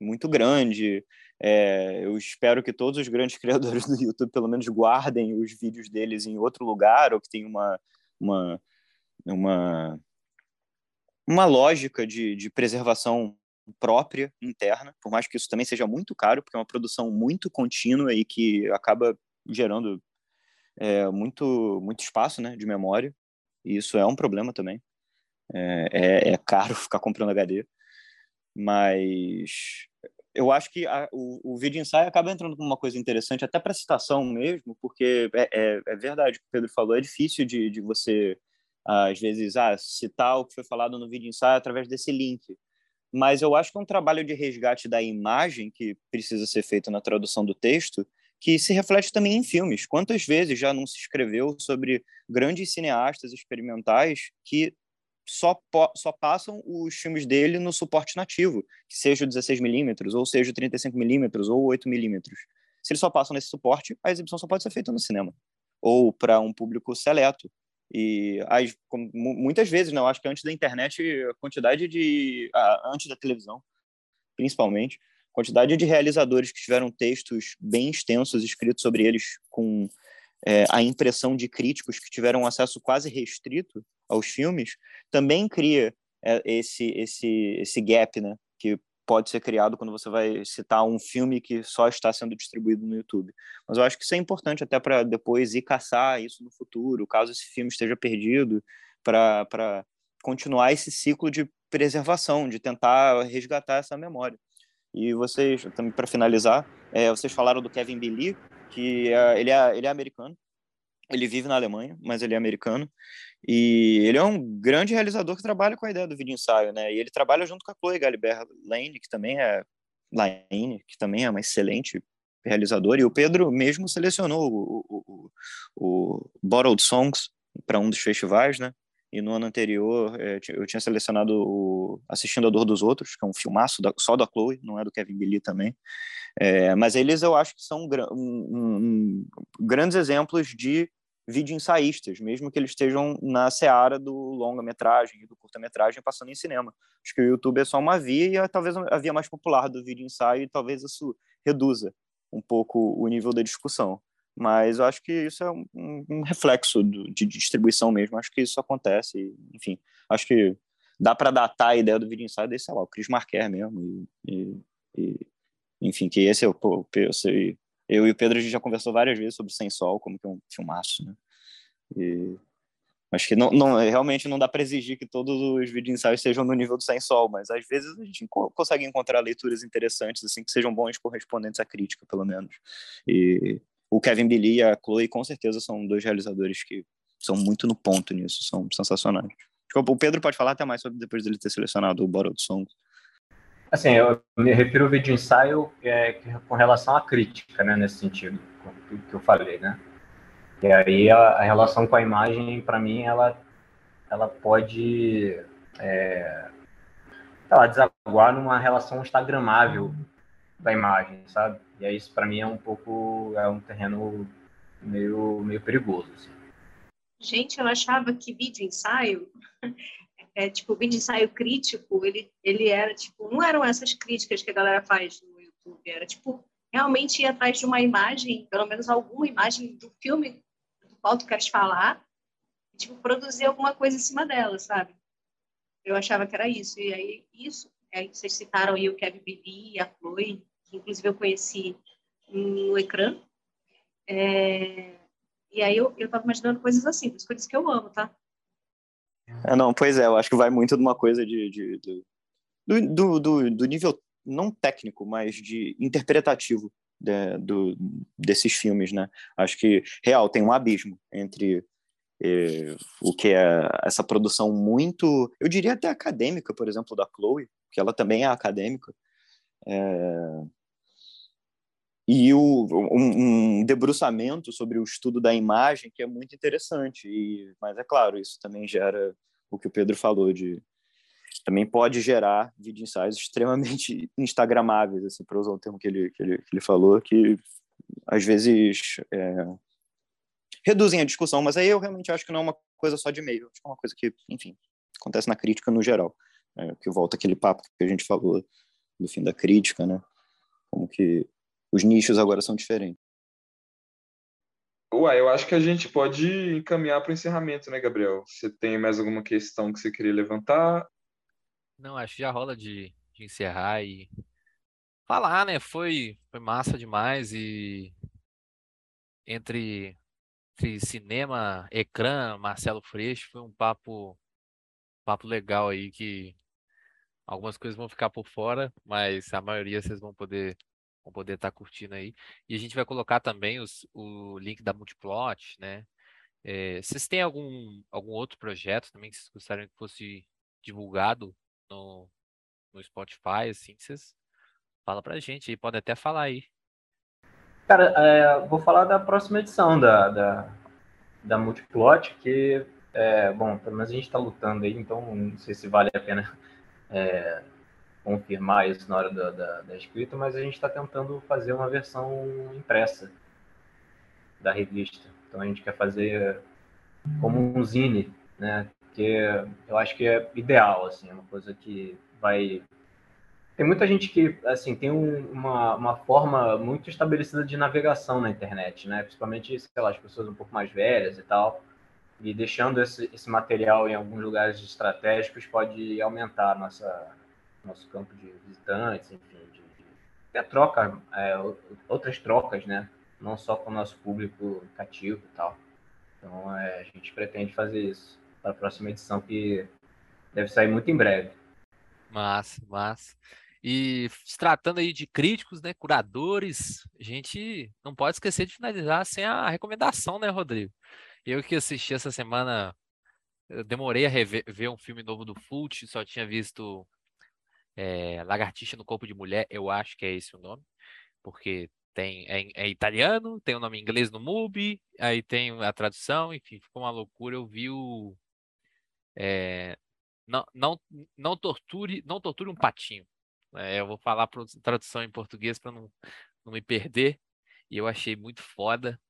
muito grande. É, eu espero que todos os grandes criadores do YouTube, pelo menos, guardem os vídeos deles em outro lugar, ou que tenham uma, uma, uma, uma lógica de, de preservação própria, interna, por mais que isso também seja muito caro, porque é uma produção muito contínua e que acaba gerando é, muito, muito espaço né, de memória, e isso é um problema também. É, é, é caro ficar comprando HD, mas eu acho que a, o, o vídeo ensaio acaba entrando com uma coisa interessante, até para citação mesmo, porque é, é, é, verdade o que o Pedro falou, é difícil de, de você, às vezes, ah, citar o que foi falado no vídeo ensaio através desse link mas eu acho que é um trabalho de resgate da imagem que precisa ser feito na tradução do texto, que se reflete também em filmes. Quantas vezes já não se escreveu sobre grandes cineastas experimentais que só, só passam os filmes dele no suporte nativo, que seja o 16mm, ou seja o 35mm, ou 8mm. Se eles só passam nesse suporte, a exibição só pode ser feita no cinema, ou para um público seleto. E as, muitas vezes, não, né, acho que antes da internet, a quantidade de. antes da televisão, principalmente, a quantidade de realizadores que tiveram textos bem extensos escritos sobre eles, com é, a impressão de críticos que tiveram acesso quase restrito aos filmes, também cria é, esse, esse, esse gap, né? Que pode ser criado quando você vai citar um filme que só está sendo distribuído no YouTube. Mas eu acho que isso é importante até para depois ir caçar isso no futuro, caso esse filme esteja perdido, para continuar esse ciclo de preservação, de tentar resgatar essa memória. E vocês, também para finalizar, é, vocês falaram do Kevin Billy, que é, ele, é, ele é americano, ele vive na Alemanha, mas ele é americano. E ele é um grande realizador que trabalha com a ideia do vídeo ensaio, né? E ele trabalha junto com a Chloe Galibert Lane, que também é que também é uma excelente realizadora. E o Pedro mesmo selecionou o, o, o, Bottled Songs para um dos festivais, né? E no ano anterior é, eu tinha selecionado o Assistindo a Dor dos Outros, que é um filmaço da, só da Chloe, não é do Kevin Billy também. É, mas eles eu acho que são um, um, grandes exemplos de vídeo ensaístas, mesmo que eles estejam na seara do longa-metragem e do curta-metragem passando em cinema. Acho que o YouTube é só uma via e é, talvez a via mais popular do vídeo ensaio e talvez isso reduza um pouco o nível da discussão. Mas eu acho que isso é um, um reflexo do, de distribuição mesmo. Acho que isso acontece. enfim, acho que dá para datar a ideia do vídeo ensaio desse, sei lá, o Chris Marquer mesmo. E, e, e, enfim, que esse é o, o, eu e o Pedro a gente já conversou várias vezes sobre Sem Sol, como que é um filmaço, né? E acho que não, não realmente não dá para exigir que todos os vídeos ensaios sejam no nível do Sem Sol, mas às vezes a gente consegue encontrar leituras interessantes assim que sejam bons correspondentes à crítica, pelo menos. E o Kevin Billy e a Chloe com certeza são dois realizadores que são muito no ponto nisso, são sensacionais. O Pedro pode falar até mais sobre depois dele ter selecionado o Borrowed Songs. Assim, eu me refiro ao vídeo ensaio é, com relação à crítica, né, nesse sentido, que eu falei, né? E aí a, a relação com a imagem, para mim, ela, ela pode é, ela desaguar numa relação instagramável da imagem, sabe? E aí isso para mim é um pouco é um terreno meio meio perigoso. Assim. Gente, eu achava que vídeo ensaio é, tipo, vídeo ensaio crítico, ele, ele era, tipo, não eram essas críticas que a galera faz no YouTube, era, tipo, realmente ir atrás de uma imagem, pelo menos alguma imagem do filme do qual tu queres falar, tipo, produzir alguma coisa em cima dela, sabe? Eu achava que era isso, e aí, isso, aí vocês citaram aí o Kevin e a Chloe, que inclusive eu conheci no ecrã, é... e aí eu, eu tava imaginando coisas assim, por isso que eu amo, tá? É, não, pois é, eu acho que vai muito de uma coisa de, de, de do, do, do, nível não técnico, mas de interpretativo de, do, desses filmes, né? Acho que real tem um abismo entre eh, o que é essa produção muito, eu diria até acadêmica, por exemplo, da Chloe, que ela também é acadêmica, é, e o, um, um, debruçamento sobre o estudo da imagem que é muito interessante. E, mas é claro, isso também gera o que o Pedro falou de também pode gerar vídeo ensaios extremamente instagramáveis, assim, para usar o termo que ele, que ele, que ele falou, que às vezes é, reduzem a discussão, mas aí eu realmente acho que não é uma coisa só de meio, acho que é uma coisa que, enfim, acontece na crítica no geral, né? que volta aquele papo que a gente falou do fim da crítica, né? Como que os nichos agora são diferentes. Ué, eu acho que a gente pode encaminhar para o encerramento, né, Gabriel? Você tem mais alguma questão que você queria levantar? Não, acho que já rola de, de encerrar e falar, né? Foi, foi massa demais e entre, entre cinema, ecrã, Marcelo Freixo, foi um papo, papo legal aí que algumas coisas vão ficar por fora, mas a maioria vocês vão poder vão poder estar tá curtindo aí. E a gente vai colocar também os, o link da Multiplot, né? É, vocês têm algum, algum outro projeto também que vocês gostariam que fosse divulgado no, no Spotify, assim, vocês fala pra gente aí, pode até falar aí. Cara, é, vou falar da próxima edição da, da, da Multiplot, que, é, bom, pelo menos a gente está lutando aí, então não sei se vale a pena é, confirmar isso na hora da, da, da escrita, mas a gente está tentando fazer uma versão impressa da revista. Então a gente quer fazer como um zine, né? Que eu acho que é ideal, assim, é uma coisa que vai tem muita gente que assim tem um, uma, uma forma muito estabelecida de navegação na internet, né? Principalmente, sei lá, as pessoas um pouco mais velhas e tal. E deixando esse, esse material em alguns lugares estratégicos pode aumentar nossa nosso campo de visitantes, enfim, de, de troca, é, outras trocas, né? Não só com o nosso público cativo e tal. Então, é, a gente pretende fazer isso para a próxima edição, que deve sair muito em breve. Massa, massa. E se tratando aí de críticos, né, curadores, a gente não pode esquecer de finalizar sem a recomendação, né, Rodrigo? Eu que assisti essa semana, demorei a rever, ver um filme novo do Fult, só tinha visto é, Lagartixa no Corpo de Mulher, eu acho que é esse o nome, porque tem é, é italiano, tem o nome em inglês no MUBI, aí tem a tradução, enfim, ficou uma loucura. Eu vi o é, não, não, não torture, não torture um patinho. É, eu vou falar para tradução em português para não, não me perder. E eu achei muito foda.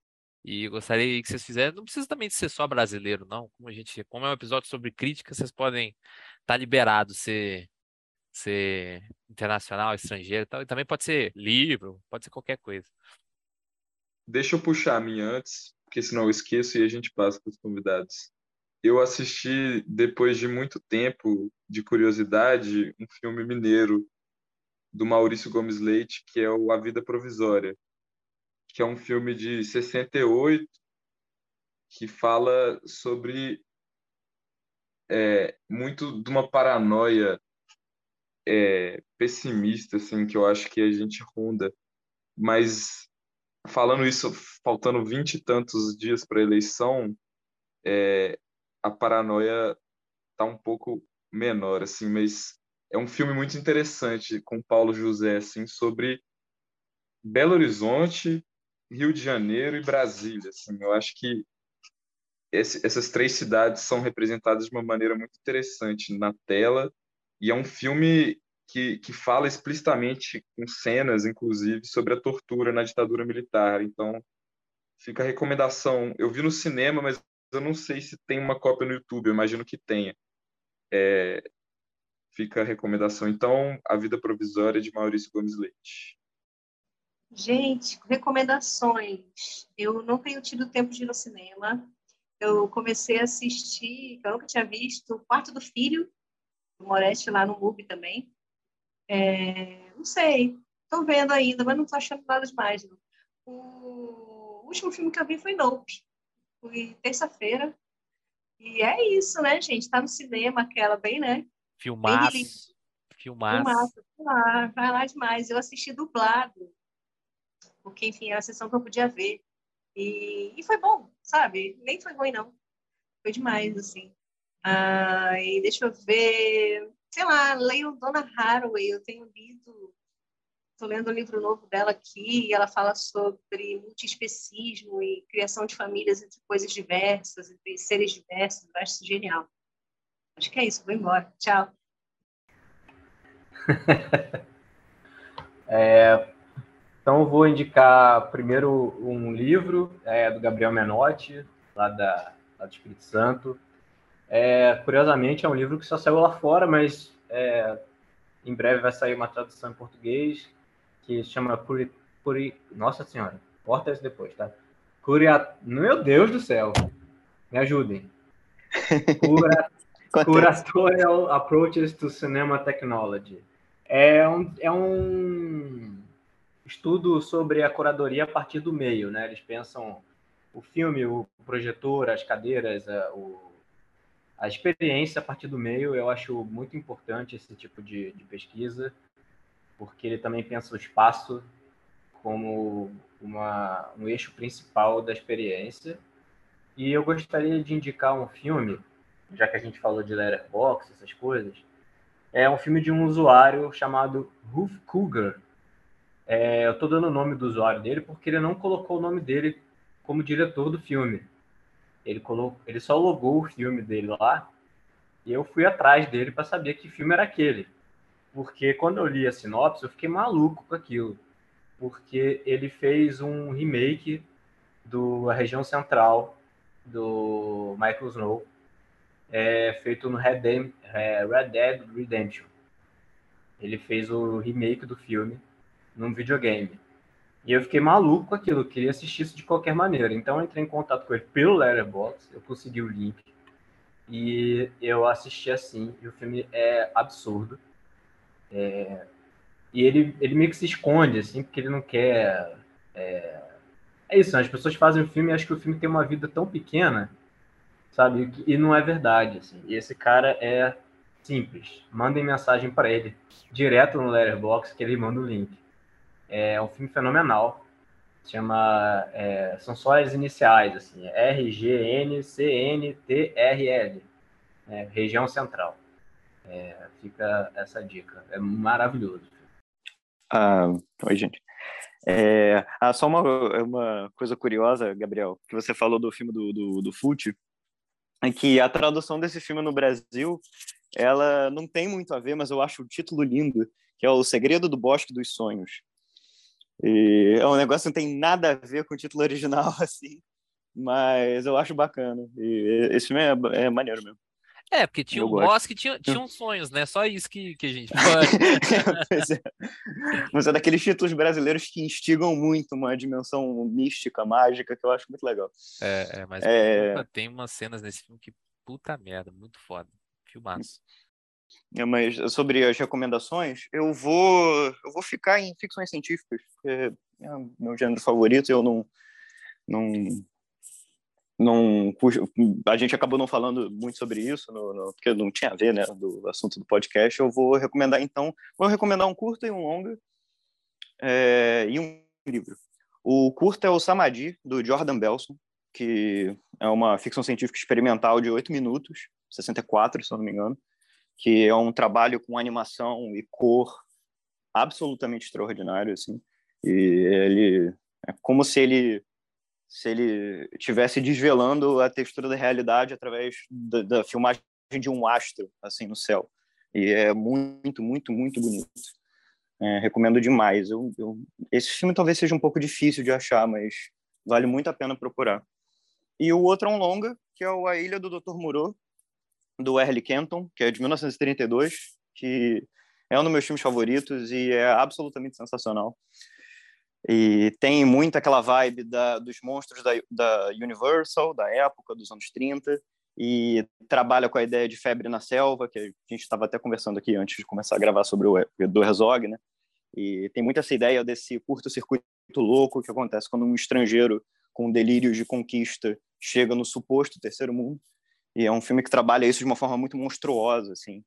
E gostaria que vocês fizessem. Não precisa também ser só brasileiro, não. Como a gente, como é um episódio sobre crítica, vocês podem estar tá liberados ser ser internacional, estrangeiro, e tal. E também pode ser livro, pode ser qualquer coisa. Deixa eu puxar a minha antes, porque senão eu esqueço e a gente passa para os convidados. Eu assisti depois de muito tempo de curiosidade um filme mineiro do Maurício Gomes Leite, que é o A Vida Provisória, que é um filme de 68 que fala sobre é, muito de uma paranoia é, pessimista, assim, que eu acho que a gente ronda. Mas falando isso, faltando vinte e tantos dias para a eleição, é, a paranoia tá um pouco menor, assim, mas é um filme muito interessante com Paulo José, assim, sobre Belo Horizonte, Rio de Janeiro e Brasília. Assim, eu acho que esse, essas três cidades são representadas de uma maneira muito interessante na tela e é um filme que, que fala explicitamente, com cenas, inclusive, sobre a tortura na ditadura militar. Então, fica a recomendação. Eu vi no cinema, mas eu não sei se tem uma cópia no YouTube, eu imagino que tenha. É, fica a recomendação. Então, A Vida Provisória de Maurício Gomes Leite. Gente, recomendações. Eu não tenho tido tempo de ir no cinema. Eu comecei a assistir, eu nunca tinha visto, O Quarto do Filho, do Moretti lá no MUBI também. É, não sei, estou vendo ainda, mas não estou achando nada demais. Não. O último filme que eu vi foi Nope. Foi terça-feira. E é isso, né, gente? Está no cinema, aquela bem, né? Filmaço. Filmaço. Filmaço. Vai lá demais. Eu assisti dublado, porque, enfim, era a sessão que eu podia ver. E, e foi bom, sabe? Nem foi ruim, não. Foi demais, assim. Ah, e deixa eu ver. Sei lá, leio Dona Haraway. Eu tenho lido. Estou lendo um livro novo dela aqui, e ela fala sobre multiespecismo e criação de famílias entre coisas diversas, entre seres diversos. Eu acho genial. Acho que é isso, vou embora. Tchau. é, Então, eu vou indicar primeiro um livro é, do Gabriel Menotti, lá, da, lá do Espírito Santo. É, curiosamente, é um livro que só saiu lá fora, mas é, em breve vai sair uma tradução em português que se chama Curi, Curi, Nossa Senhora, corta isso depois, tá? Curia... Meu Deus do céu, me ajudem. Cura... Curatorial Approaches to Cinema Technology. É um, é um estudo sobre a curadoria a partir do meio, né? Eles pensam o filme, o projetor, as cadeiras, a, o, a experiência a partir do meio. Eu acho muito importante esse tipo de, de pesquisa, porque ele também pensa o espaço como uma, um eixo principal da experiência. E eu gostaria de indicar um filme, já que a gente falou de letterbox, essas coisas, é um filme de um usuário chamado Roof Cougar. É, eu estou dando o nome do usuário dele porque ele não colocou o nome dele como diretor do filme. Ele, colocou, ele só logou o filme dele lá e eu fui atrás dele para saber que filme era aquele. Porque quando eu li a sinopse, eu fiquei maluco com aquilo. Porque ele fez um remake do A Região Central do Michael Snow, é, feito no Red Dead, é, Red Dead Redemption. Ele fez o remake do filme num videogame. E eu fiquei maluco com aquilo, eu queria assistir isso de qualquer maneira. Então eu entrei em contato com ele pelo Letterboxd, eu consegui o link. E eu assisti assim, e o filme é absurdo. É, e ele, ele meio que se esconde, assim, porque ele não quer. É, é isso, né? as pessoas fazem o filme e acham que o filme tem uma vida tão pequena, sabe? E não é verdade, assim. E esse cara é simples. Mandem mensagem para ele direto no Letterboxd que ele manda o link. É um filme fenomenal. Chama. É, são só as iniciais, assim. R, G, N, C, N, T, R, L. É, região Central. É, fica essa dica. É maravilhoso. Ah, oi, gente. É, ah, só uma, uma coisa curiosa, Gabriel, que você falou do filme do, do, do Fute, é que a tradução desse filme no Brasil, ela não tem muito a ver, mas eu acho o título lindo, que é O Segredo do Bosque dos Sonhos. E é um negócio que não tem nada a ver com o título original, assim, mas eu acho bacana. E esse filme é, é maneiro mesmo. É, porque tinha um boss que tinha, tinha uns sonhos, né? Só isso que, que a gente pode. é. Mas é daqueles títulos brasileiros que instigam muito uma dimensão mística, mágica, que eu acho muito legal. É, é mas é... tem umas cenas nesse filme que puta merda, muito foda. Filmaço. É, mas sobre as recomendações, eu vou eu vou ficar em ficções científicas, porque é o meu gênero favorito, eu não não não a gente acabou não falando muito sobre isso, no, no, porque não tinha a ver, né, do assunto do podcast. Eu vou recomendar então, vou recomendar um curto e um longa é, e um livro. O curto é o Samadhi do Jordan Belson, que é uma ficção científica experimental de 8 minutos, 64, se não me engano que é um trabalho com animação e cor absolutamente extraordinário, assim. E ele é como se ele se ele tivesse desvelando a textura da realidade através da, da filmagem de um astro assim no céu. E é muito, muito, muito bonito. É, recomendo demais. Eu, eu, esse filme talvez seja um pouco difícil de achar, mas vale muito a pena procurar. E o outro é um longa, que é o A Ilha do Dr. Moreau, do Early Kenton, que é de 1932, que é um dos meus filmes favoritos e é absolutamente sensacional. E tem muito aquela vibe da, dos monstros da, da Universal, da época, dos anos 30, e trabalha com a ideia de febre na selva, que a gente estava até conversando aqui antes de começar a gravar sobre o do Herzog, né? E tem muito essa ideia desse curto-circuito louco que acontece quando um estrangeiro com delírios de conquista chega no suposto terceiro mundo e é um filme que trabalha isso de uma forma muito monstruosa, assim.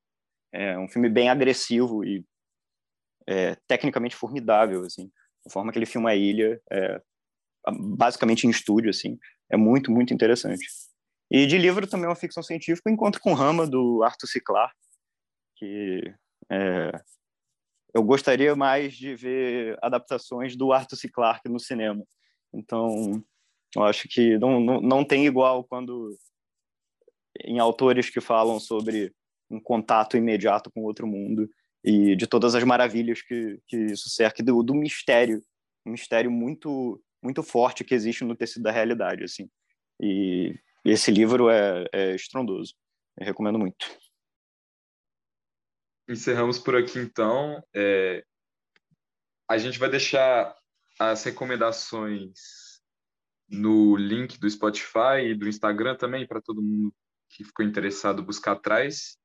É um filme bem agressivo e é, tecnicamente formidável, assim. A forma que ele filma a ilha, é, basicamente em estúdio, assim, é muito, muito interessante. E de livro também é uma ficção científica, Encontro com Rama, do Arthur C. Clarke, que é, eu gostaria mais de ver adaptações do Arthur C. Clarke no cinema. Então, eu acho que não, não, não tem igual quando em autores que falam sobre um contato imediato com outro mundo e de todas as maravilhas que, que isso cerca, do, do mistério um mistério muito muito forte que existe no tecido da realidade, assim. E esse livro é, é estrondoso. Eu recomendo muito. Encerramos por aqui, então. É... A gente vai deixar as recomendações no link do Spotify e do Instagram também, para todo mundo que ficou interessado buscar atrás.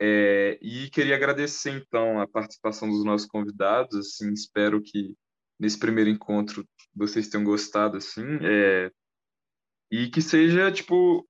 É, e queria agradecer, então, a participação dos nossos convidados. Assim, espero que nesse primeiro encontro vocês tenham gostado, assim. É, e que seja, tipo,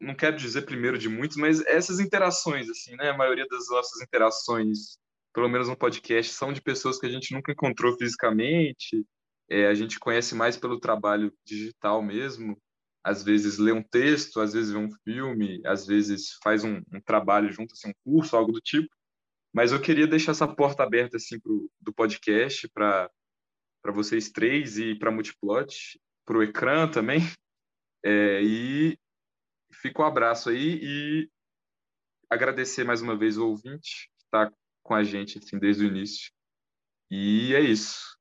não quero dizer primeiro de muitos, mas essas interações, assim, né? A maioria das nossas interações, pelo menos no podcast, são de pessoas que a gente nunca encontrou fisicamente. É, a gente conhece mais pelo trabalho digital mesmo às vezes lê um texto, às vezes vê um filme, às vezes faz um, um trabalho junto, assim, um curso, algo do tipo. Mas eu queria deixar essa porta aberta assim pro, do podcast para para vocês três e para Multiplot, para o ecrã também. É, e fica um abraço aí e agradecer mais uma vez o ouvinte que está com a gente assim, desde o início. E é isso.